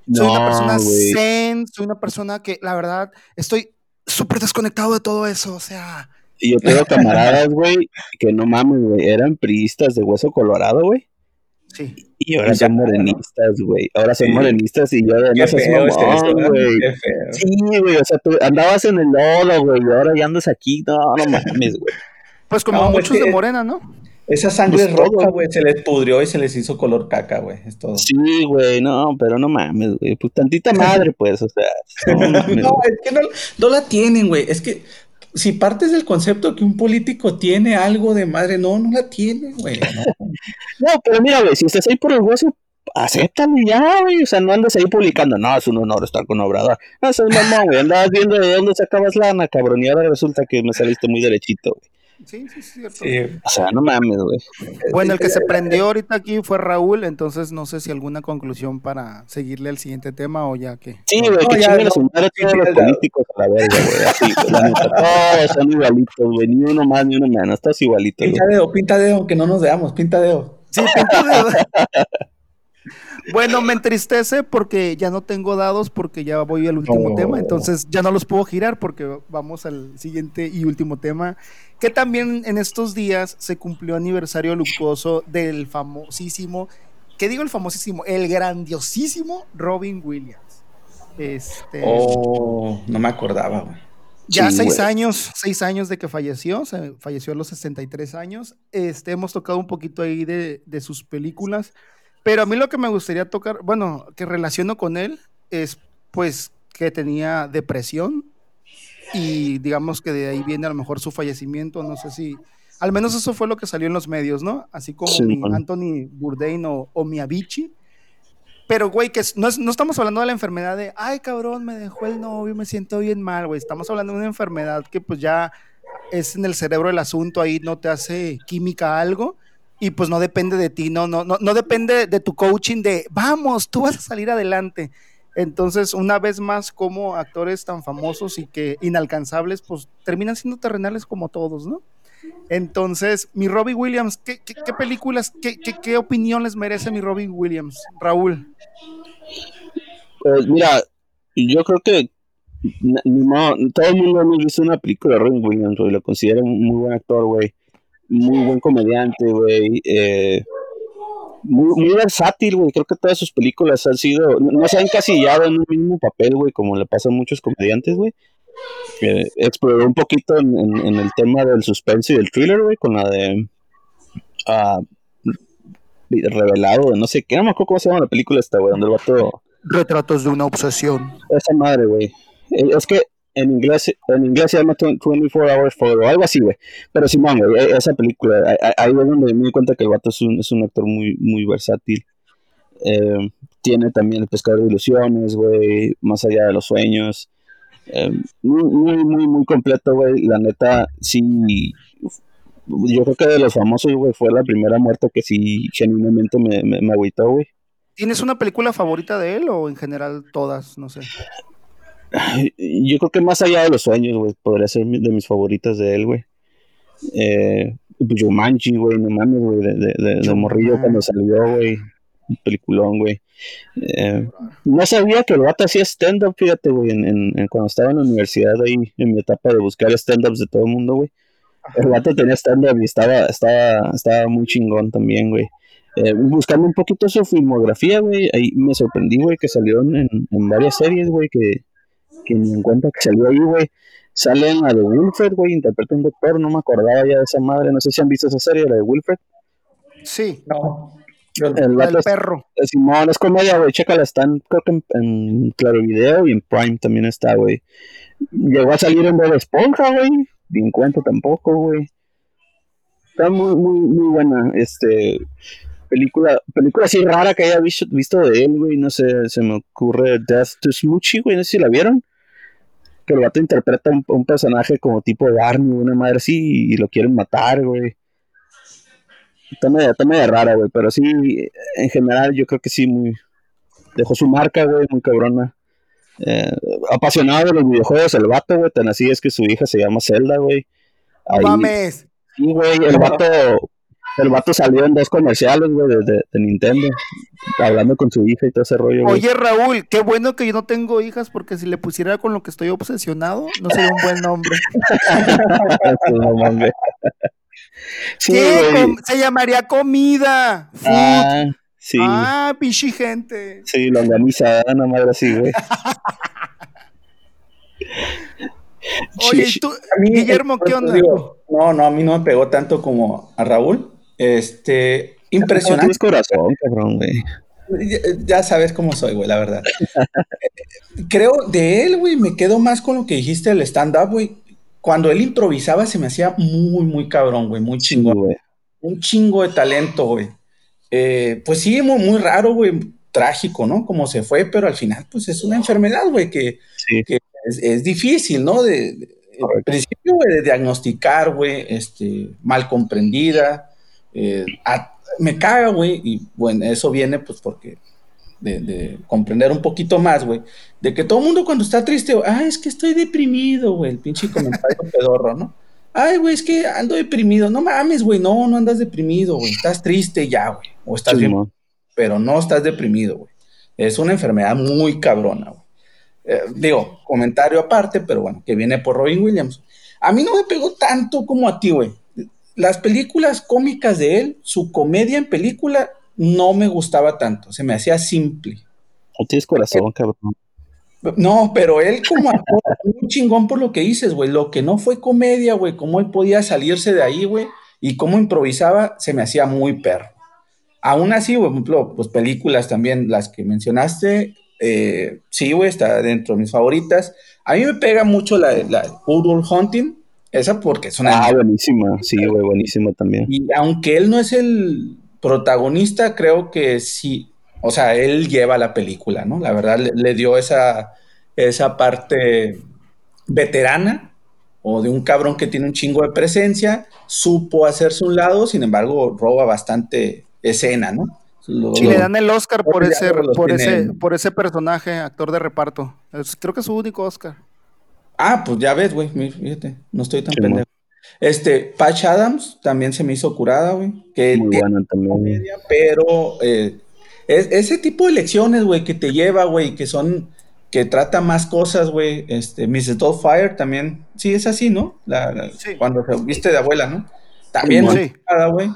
Soy una persona zen, soy una persona que la verdad estoy súper desconectado de todo eso, o sea, y yo tengo camaradas, güey, que no mames, güey, eran priistas de hueso colorado, güey. Sí. Y ahora son morenistas, güey. Ahora son morenistas y yo no sé güey. Sí, güey, o sea, tú andabas en el lodo, güey, y ahora ya andas aquí. No, no mames, güey. Pues como muchos de Morena, ¿no? Esa sangre pues roja, güey, se les pudrió y se les hizo color caca, güey. Es todo. Sí, güey, no, pero no mames, güey. Pues tantita [laughs] madre, pues, o sea. No, [laughs] es que no, no la tienen, güey. Es que si partes del concepto que un político tiene algo de madre, no, no la tiene, güey. No. [laughs] pero mira, güey, si estás ahí por el hueso, acéptalo ya, güey. O sea, no andes ahí publicando, no, es un honor estar con Obrador. No, es mamón, güey. Andabas viendo de dónde sacabas lana, cabrón, y ahora resulta que me saliste muy derechito, güey. Sí, sí, sí, cierto. O sea, no mames, güey. Bueno, el que se [laughs] prendió ahorita aquí fue Raúl, entonces no sé si alguna conclusión para seguirle al siguiente tema o ya que. Sí, güey, que ya no, a todos los políticos a la verga, güey. Así, la neta. [laughs] Todos son igualitos, güey. Ni uno más, ni uno menos. Todos igualitos. Pinta dedo, pinta dedo, que no nos veamos, pinta dedo. Sí, pinta dedo. [laughs] Bueno, me entristece porque ya no tengo dados porque ya voy al último tema, entonces ya no los puedo girar porque vamos al siguiente y último tema, que también en estos días se cumplió aniversario luctuoso del famosísimo, ¿qué digo el famosísimo? El grandiosísimo Robin Williams. Este, oh, no me acordaba, güey. Ya seis años, seis años de que falleció, falleció a los 63 años. Este, hemos tocado un poquito ahí de, de sus películas. Pero a mí lo que me gustaría tocar, bueno, que relaciono con él es pues que tenía depresión y digamos que de ahí viene a lo mejor su fallecimiento, no sé si, al menos eso fue lo que salió en los medios, ¿no? Así como Anthony Bourdain o, o Miyabichi. Pero, güey, que no, no, estamos hablando de la enfermedad de, ay, cabrón, me dejó el novio, me siento bien mal, güey. Estamos hablando de una enfermedad que pues ya es en el cerebro el asunto, ahí no te hace química algo y pues no depende de ti, no, no, no, no depende de tu coaching de vamos, tú vas a salir adelante. Entonces, una vez más, como actores tan famosos y que inalcanzables, pues terminan siendo terrenales como todos, ¿no? Entonces, mi Robbie Williams, ¿qué, películas, qué, qué, opinión les merece mi Robbie Williams? Raúl. Pues mira, yo creo que todo el mundo ha visto una película de Robin Williams, güey, lo considero un muy buen actor, güey muy buen comediante, güey. Eh, muy, versátil, güey. Creo que todas sus películas han sido, no se han encasillado en un mismo papel, güey, como le pasa a muchos comediantes, güey. exploró un poquito en, el tema del suspense y del thriller, güey, con la de uh, Revelado, no sé qué, no me acuerdo cómo se llama la película esta, güey, donde el vato... Retratos de una obsesión. Esa madre, güey. Eh, es que en inglés, en inglés se llama 24 Hours Photo, algo así, güey. Pero Simón, güey, e, esa película, ahí es donde me di cuenta que el vato es un, es un actor muy, muy versátil. Eh, tiene también el pescador de ilusiones, güey, más allá de los sueños. Eh, muy, muy, muy, completo, güey. La neta, sí, yo creo que de los famosos, güey, fue la primera muerte que sí genuinamente me, me, me agüitó, güey. ¿Tienes una película favorita de él o en general todas? No sé. Yo creo que más allá de los sueños, güey, podría ser de mis favoritas de él, güey. Eh, pues Jumanji, güey, no mames, güey, de, de, de, morrillo cuando salió, güey. Peliculón, güey. Eh, no sabía que el vato hacía stand-up, fíjate, güey, en, en, cuando estaba en la universidad ahí, en mi etapa de buscar stand-ups de todo el mundo, güey. El vato tenía stand-up y estaba, estaba, estaba muy chingón también, güey. Eh, buscando un poquito su filmografía, güey, ahí me sorprendí, güey, que salió en, en varias series, güey, que, que ni en cuenta que salió ahí, güey. Sale en la de Wilfred, güey, interpreta un doctor, no me acordaba ya de esa madre, no sé si han visto esa serie, la de Wilfred. Sí, no. El, el perro. Es, Simón, es comedia, güey, chécala, está en, creo que en, Claro Video y en Prime también está, güey. Llegó a salir en Bob Esponja, güey, ni en cuenta tampoco, güey. Está muy, muy, muy buena, este película, película así rara que haya visto, visto de él, güey, no sé, se me ocurre Death to Smoochie, güey, no sé si la vieron. Que el gato interpreta un, un personaje como tipo Barney, una madre así, y lo quieren matar, güey. Está media, está media rara, güey, pero sí, en general yo creo que sí, muy... Dejó su marca, güey, muy cabrona. Eh, apasionado de los videojuegos, el vato, güey, tan así es que su hija se llama Zelda, güey. ¡Mames! Sí, güey, el vato el vato salió en dos comerciales, güey, de, Nintendo, hablando con su hija y todo ese rollo. Oye, Raúl, qué bueno que yo no tengo hijas, porque si le pusiera con lo que estoy obsesionado, no sería un buen nombre. [laughs] sí, se llamaría comida. Ah, sí. Ah, pichi gente. Sí, lo organiza, una madre así, güey. Oye, ¿y tú, Guillermo, qué onda? no, no, a mí no me pegó tanto como a Raúl. Este, impresionante. corazón, cabrón, güey. Ya, sabes cómo soy, güey, la verdad. [laughs] Creo de él, güey, me quedo más con lo que dijiste del stand-up, güey. Cuando él improvisaba se me hacía muy, muy cabrón, güey, muy chingón. güey. Un chingo de talento, güey. Eh, pues sí, muy, muy raro, güey, trágico, ¿no? Como se fue, pero al final, pues es una enfermedad, güey, que, es, difícil, ¿no? De, principio, güey, de diagnosticar, güey, este, mal comprendida, eh, me caga, güey, y bueno, eso viene pues porque de, comprender un poquito más, güey, de que todo el mundo cuando está triste, ah, es que estoy deprimido, güey, el pinche comentario [laughs] pedorro, ¿no? Ay, güey, es que ando deprimido. No mames, güey, no, no andas deprimido, güey. Estás triste ya, güey. O estás bien, pero no estás deprimido, güey. Es una enfermedad muy cabrona, güey. Eh, digo, comentario aparte, pero bueno, que viene por Robin Williams. A mí no me pegó tanto como a ti, güey las películas cómicas de él, su comedia en película, no me gustaba tanto, se me hacía simple. No tienes corazón, cabrón. No, pero él como actor, un chingón por lo que dices, güey. Lo que no fue comedia, güey, cómo él podía salirse de ahí, güey, y cómo improvisaba, se me hacía muy perro. Aún así, por ejemplo, pues películas también, las que mencionaste, eh, sí, güey, está dentro de mis favoritas. A mí me pega mucho la, la Hunting, esa porque es una. Ah, buenísima, sí, güey, buenísima también. Y aunque él no es el protagonista, creo que sí. O sea, él lleva la película, ¿no? La verdad le, dio esa, esa parte veterana o de un cabrón que tiene un chingo de presencia, supo hacerse un lado, sin embargo, roba bastante escena, ¿no? y le dan el Oscar por ese, por ese, por ese personaje, actor de reparto. creo que es su único Oscar. Ah, pues ya ves, güey, fíjate, no estoy tan pendejo. Este, Patch Adams también se me hizo curada, güey. Que Muy buena también. pero eh, ese tipo de lecciones, güey, que te lleva, güey, que son, que trata más cosas, güey. Este, Mrs. Dollfire también, sí, es así, ¿no? La, Cuando se viste de abuela, ¿no? También sí. güey.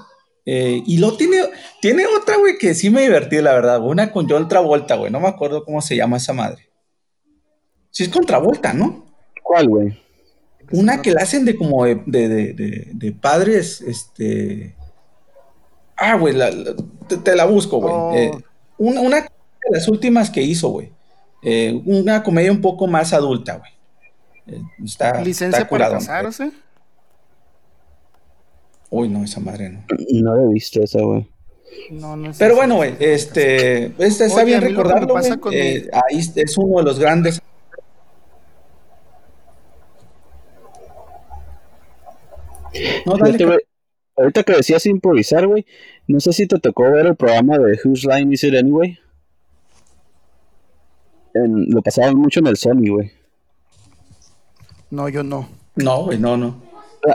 Eh, y lo tiene, tiene otra, güey, que sí me divertí, la verdad. Una con John Travolta, güey. No me acuerdo cómo se llama esa madre. Sí, es con Travolta, ¿no? ¿Cuál, güey? Una que la hacen de como de, de, de, padres, este... Ah, güey, te, la busco, güey. Oh. Eh, una, una, de las últimas que hizo, güey. Eh, una comedia un poco más adulta, güey. Eh, está, ¿Licencia para casarse? Uy, no, esa madre no. No la he visto esa, güey. No, no Pero bueno, güey, este, este está bien recordarlo, güey. ahí es uno de los grandes No, dale, ahorita que decías improvisar, güey, no sé si te tocó ver el programa de Whose Line Is It Anyway. lo pasaban mucho en el Sony, güey. No, yo no. No, güey, no, no.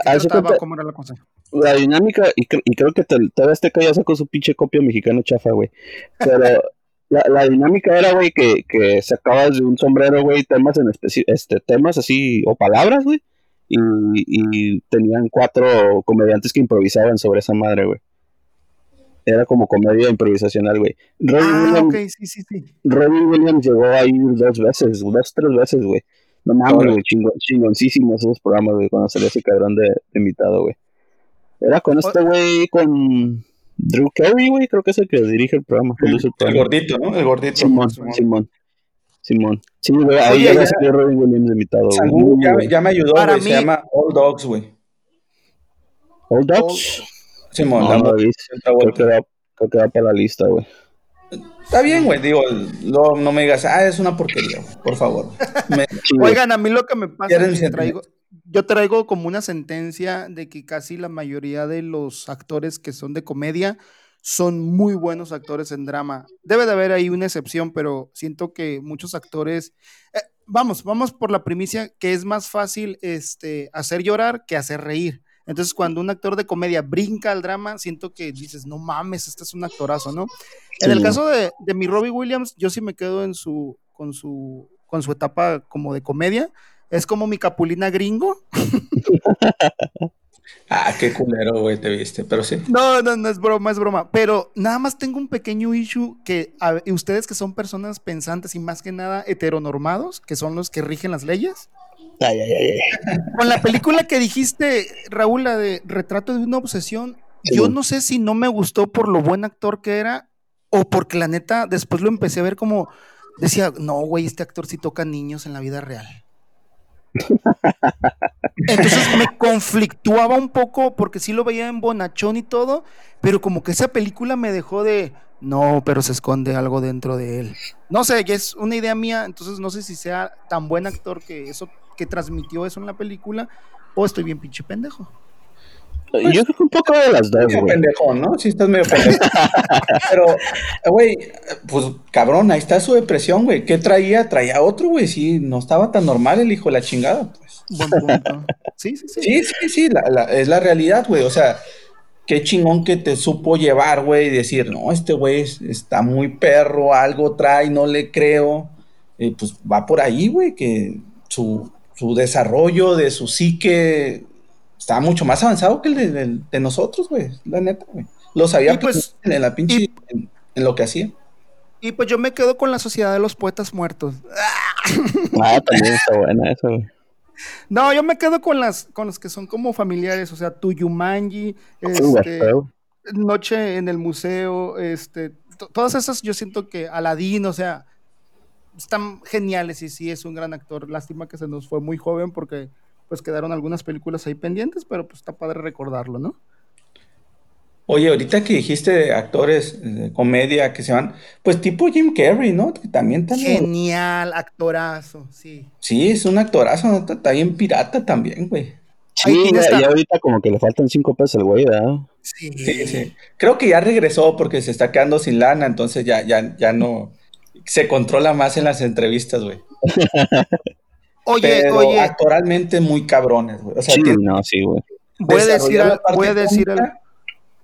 Ah, ¿Cómo era la cosa? La dinámica, y, creo que te, te este ya sacó su pinche copia mexicano chafa, güey. Pero [laughs] la, la, dinámica era, güey, que, que sacabas de un sombrero, güey, temas en este, temas así, o palabras, güey y, tenían cuatro comediantes que improvisaban sobre esa madre, güey. Era como comedia improvisacional, güey. Robin, ah, Williams, sí, sí, sí. Robin Williams llegó ahí dos veces, dos, tres veces, güey. No mames, güey, chingoncísimos esos programas, güey, cuando salía ese cabrón de, invitado, güey. Era con este güey, con Drew Carey, güey, creo que es el que dirige el programa. El, el, gordito, ¿no? El gordito. Simón, Simón. Simón. Sí, güey, ahí ya, ya salió Robin Williams invitado. Ya, ya, me ayudó, güey. Se llama All Dogs, güey. ¿All Dogs? Simón, no, no, creo, que va, creo que va para la lista, güey. Está bien, güey. Digo, no, no, me digas, ah, es una porquería, güey. Por favor. [laughs] Oigan, a mí lo que me pasa es que traigo, yo traigo como una sentencia de que casi la mayoría de los actores que son de comedia son muy buenos actores en drama. Debe de haber ahí una excepción, pero siento que muchos actores, eh, vamos, vamos por la primicia que es más fácil este, hacer llorar que hacer reír. Entonces, cuando un actor de comedia brinca al drama, siento que dices, no mames, este es un actorazo, ¿no? En el caso de, de, mi Robbie Williams, yo sí me quedo en su, con su, con su etapa como de comedia. Es como mi capulina gringo. [laughs] Ah, qué culero, güey, te viste, pero sí. No, no, no es broma, es broma. Pero nada más tengo un pequeño issue que ustedes que son personas pensantes y más que nada heteronormados, que son los que rigen las leyes. Ay, ay, ay. Con la película que dijiste, Raúl, la de Retrato de una obsesión, yo no sé si no me gustó por lo buen actor que era o porque la neta después lo empecé a ver como decía, no, güey, este actor sí toca niños en la vida real. Entonces me conflictuaba un poco porque sí lo veía en bonachón y todo, pero como que esa película me dejó de, no, pero se esconde algo dentro de él. No sé, es una idea mía, entonces no sé si sea tan buen actor que eso que transmitió eso en la película o estoy bien pinche pendejo. Pues, yo creo que un poco de las dos, güey. pendejo, ¿no? Sí estás medio pendejo. [laughs] Pero, güey, pues cabrón, ahí está su depresión, güey. ¿Qué traía? Traía otro, güey. Sí, no estaba tan normal el hijo de la chingada, pues. Buen punto. Sí, sí, sí. Sí, sí, sí, es la realidad, güey. O sea, qué chingón que te supo llevar, güey, y decir, no, este güey está muy perro, algo trae, no le creo. Y pues va por ahí, güey, que su, su desarrollo de su psique estaba mucho más avanzado que el de, nosotros, güey, la neta, güey. Lo sabía pues, en la pinche, en, lo que hacía. Y pues yo me quedo con la sociedad de los poetas muertos. Ah, [laughs] también está buena eso, güey. No, yo me quedo con las, con los que son como familiares, o sea, Tuyumanji, este, Noche en el Museo, este, todas esas yo siento que Aladín, o sea, están geniales y sí es un gran actor. Lástima que se nos fue muy joven porque pues quedaron algunas películas ahí pendientes, pero pues está padre recordarlo, ¿no? Oye, ahorita que dijiste de actores de comedia que se van, pues tipo Jim Carrey, ¿no? Que también también. Genial, actorazo, sí. Sí, es un actorazo, ¿no? Está bien pirata también, güey. Sí, y ahorita como que le faltan cinco pesos al güey, ¿verdad? Sí. sí, sí. Creo que ya regresó porque se está quedando sin lana, entonces ya, ya, ya no se controla más en las entrevistas, güey. [laughs] Oye, oye. Actoralmente muy cabrones, güey. O sea, sí, no, sí, güey. Voy a decir, voy a decir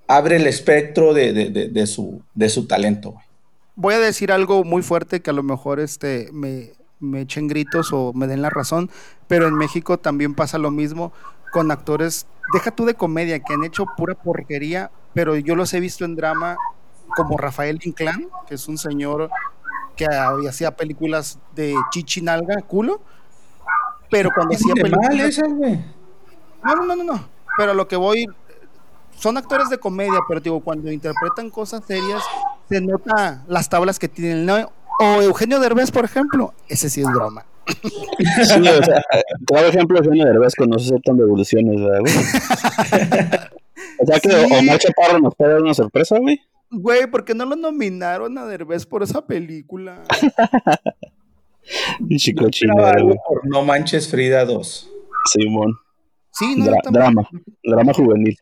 abre el espectro de, de, de, de, su, de su talento, güey. Voy a decir algo muy fuerte que a lo mejor este me, me echen gritos o me den la razón, pero en México también pasa lo mismo con actores, deja tú de comedia, que han hecho pura porquería, pero yo los he visto en drama como Rafael Inclán, que es un señor que hacía películas de chichinalga, culo, pero cuando hacía películas. No, no, no, no. Pero lo que voy. Son actores de comedia, pero digo, cuando interpretan cosas serias, se nota las tablas que tienen. O Eugenio Derbez, por ejemplo, ese sí es broma. Sí, o sea, claro ejemplo Eugenio Derbez con no se aceptan devoluciones, ¿verdad, güey? [laughs] o sea que sí. Omar Chaparro nos puede dar una sorpresa, güey. Güey, ¿por qué no lo nominaron a Derbez por esa película? [laughs] Chico por No Manches Frida 2. Simón. Sí, no, drama, drama juvenil.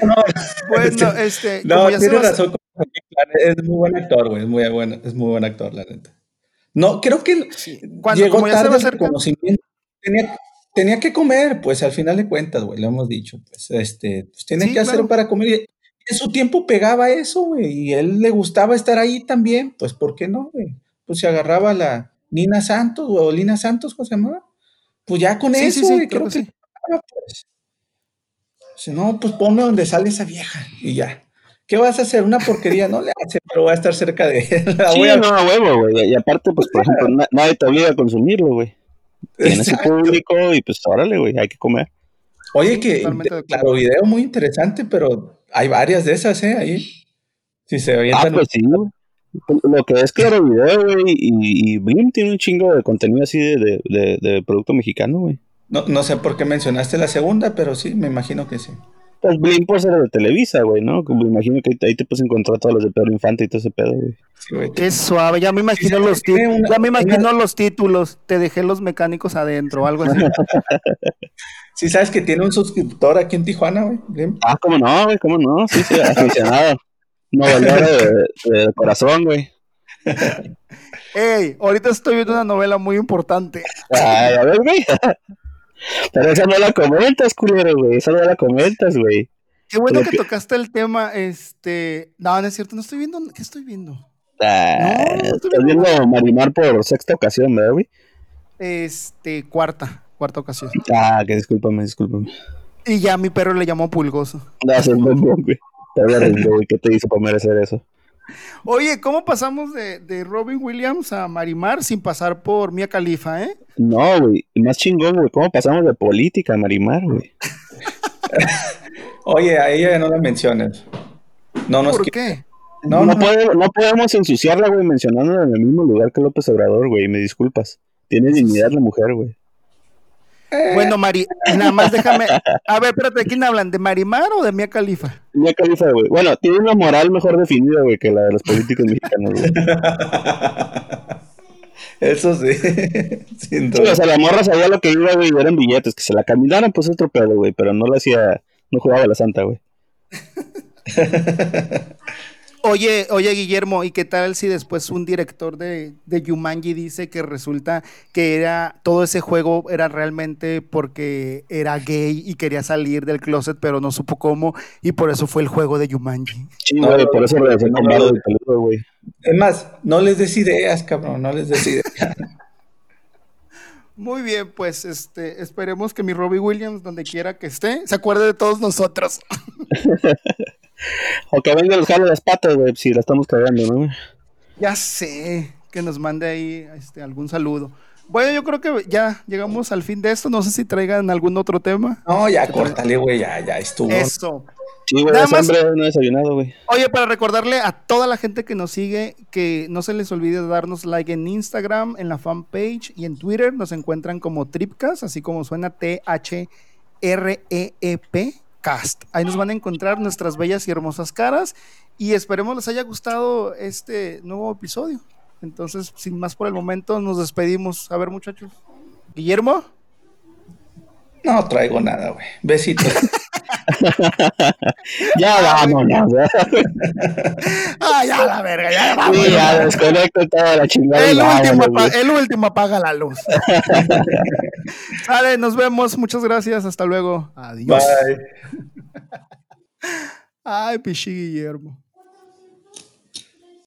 No, no. [laughs] Bueno, este. No, tiene razón. Es muy buen actor, güey. Es muy buen, es muy buen actor, la neta. No, creo que Cuando, llegó tarde el conocimiento. Tenía, tenía, que comer, pues al final de cuentas, güey, lo hemos dicho. Pues, este, pues tiene que hacer para comer. En su tiempo pegaba eso, güey, y él le gustaba estar ahí también. Pues, ¿por qué no, güey? Pues se agarraba la Nina Santos, o Lina Santos, ¿cómo se llamaba? Pues ya con eso, güey, creo, que, que pues. Si no, pues ponme donde sale esa vieja y ya. ¿Qué vas a hacer? Una porquería, no le hace, pero va a estar cerca de él. sí, no, a huevo, güey. Y aparte, pues, por ejemplo, nadie te obliga a consumirlo, güey. Tienes el público y pues órale, güey, hay que comer. Oye, que claro, video muy interesante, pero hay varias de esas, ¿eh? Ahí. Si se avientan. Ah, pues sí, güey. Lo que es claro video, güey, y, y Blim tiene un chingo de contenido así de, de, de producto mexicano, güey. No, no sé por qué mencionaste la segunda, pero sí, me imagino que sí. Pues Blim por ser de Televisa, güey, ¿no? Me imagino que ahí te puedes encontrar todos los de Pedro Infante y todo ese pedo, güey. Qué suave, ya me imagino los títulos. Ya me imagino los títulos. Te dejé los mecánicos adentro, algo así. [laughs] [laughs] sí, sabes que tiene un suscriptor aquí en Tijuana, güey. Ah, cómo no, güey, cómo no. Sí, sí, aficionado. No de, de corazón, güey. Ey, ahorita estoy viendo una novela muy importante. Ay, a ver, güey. Pero esa no la comentas, culero, güey. Esa no la comentas, güey. Qué bueno que, tocaste el tema, este... No, no es cierto, no estoy viendo... ¿Qué estoy viendo? Ah, no, estoy viendo, Marimar por sexta ocasión, ¿verdad, güey? Este, cuarta, cuarta ocasión. Ah, que discúlpame, discúlpame. Y ya mi perro le llamó pulgoso. No, es un güey. ¿Qué te hizo para merecer eso? Oye, ¿cómo pasamos de, Robin Williams a Marimar sin pasar por Mia Khalifa, eh? No, güey, más chingón, güey. ¿Cómo pasamos de política a Marimar, güey? [laughs] Oye, a ella no la menciones. No ¿Por qué? No, no, podemos ensuciarla, güey, mencionándola en el mismo lugar que López Obrador, güey. Me disculpas. Tiene dignidad la mujer, güey. Eh. Bueno, Mari, nada más déjame. A ver, espérate, ¿de quién hablan? ¿De Marimar o de Mia Califa? Mia Califa, güey. Bueno, tiene una moral mejor definida, güey, que la de los políticos mexicanos, güey. [laughs] Eso sí. [laughs] Sin o sea, la morra sabía lo que iba, güey, eran billetes. Que se la caminaran, pues es otro pedo, güey. Pero no lo hacía, no jugaba la santa, güey. [laughs] Oye, oye, Guillermo, ¿y qué tal si después un director de, de Yumanji dice que resulta que era todo ese juego era realmente porque era gay y quería salir del closet, pero no supo cómo, y por eso fue el juego de Yumanji? Sí, güey, por eso le no, güey. Es más, no les des ideas, cabrón, no les des ideas. [laughs] Muy bien, pues este, esperemos que mi Robbie Williams, donde quiera que esté, se acuerde de todos nosotros. [laughs] o que venga los jale las patas, güey, si la estamos cagando, ¿no? Ya sé, que nos mande ahí este, algún saludo. Bueno, yo creo que ya llegamos al fin de esto. No sé si traigan algún otro tema. No, ya córtale, güey, ya, ya estuvo. Eso. Sí, güey, hambre, no he desayunado, güey. Oye, para recordarle a toda la gente que nos sigue que no se les olvide darnos like en Instagram, en la fanpage y en Twitter. Nos encuentran como Tripcast, así como suena T-H-R-E-E-P Cast. Ahí nos van a encontrar nuestras bellas y hermosas caras y esperemos les haya gustado este nuevo episodio. Entonces, sin más por el momento, nos despedimos. A ver, muchachos. Guillermo. No traigo nada, güey. Besitos. [laughs] ya vámonos. [laughs] ah, ya la verga, ya vámonos. Sí, ya desconecto toda la chingada. El, último, el último apaga la luz. [laughs] Vale, nos vemos. Muchas gracias. Hasta luego. Adiós. Bye. [laughs] Ay, pichi Guillermo.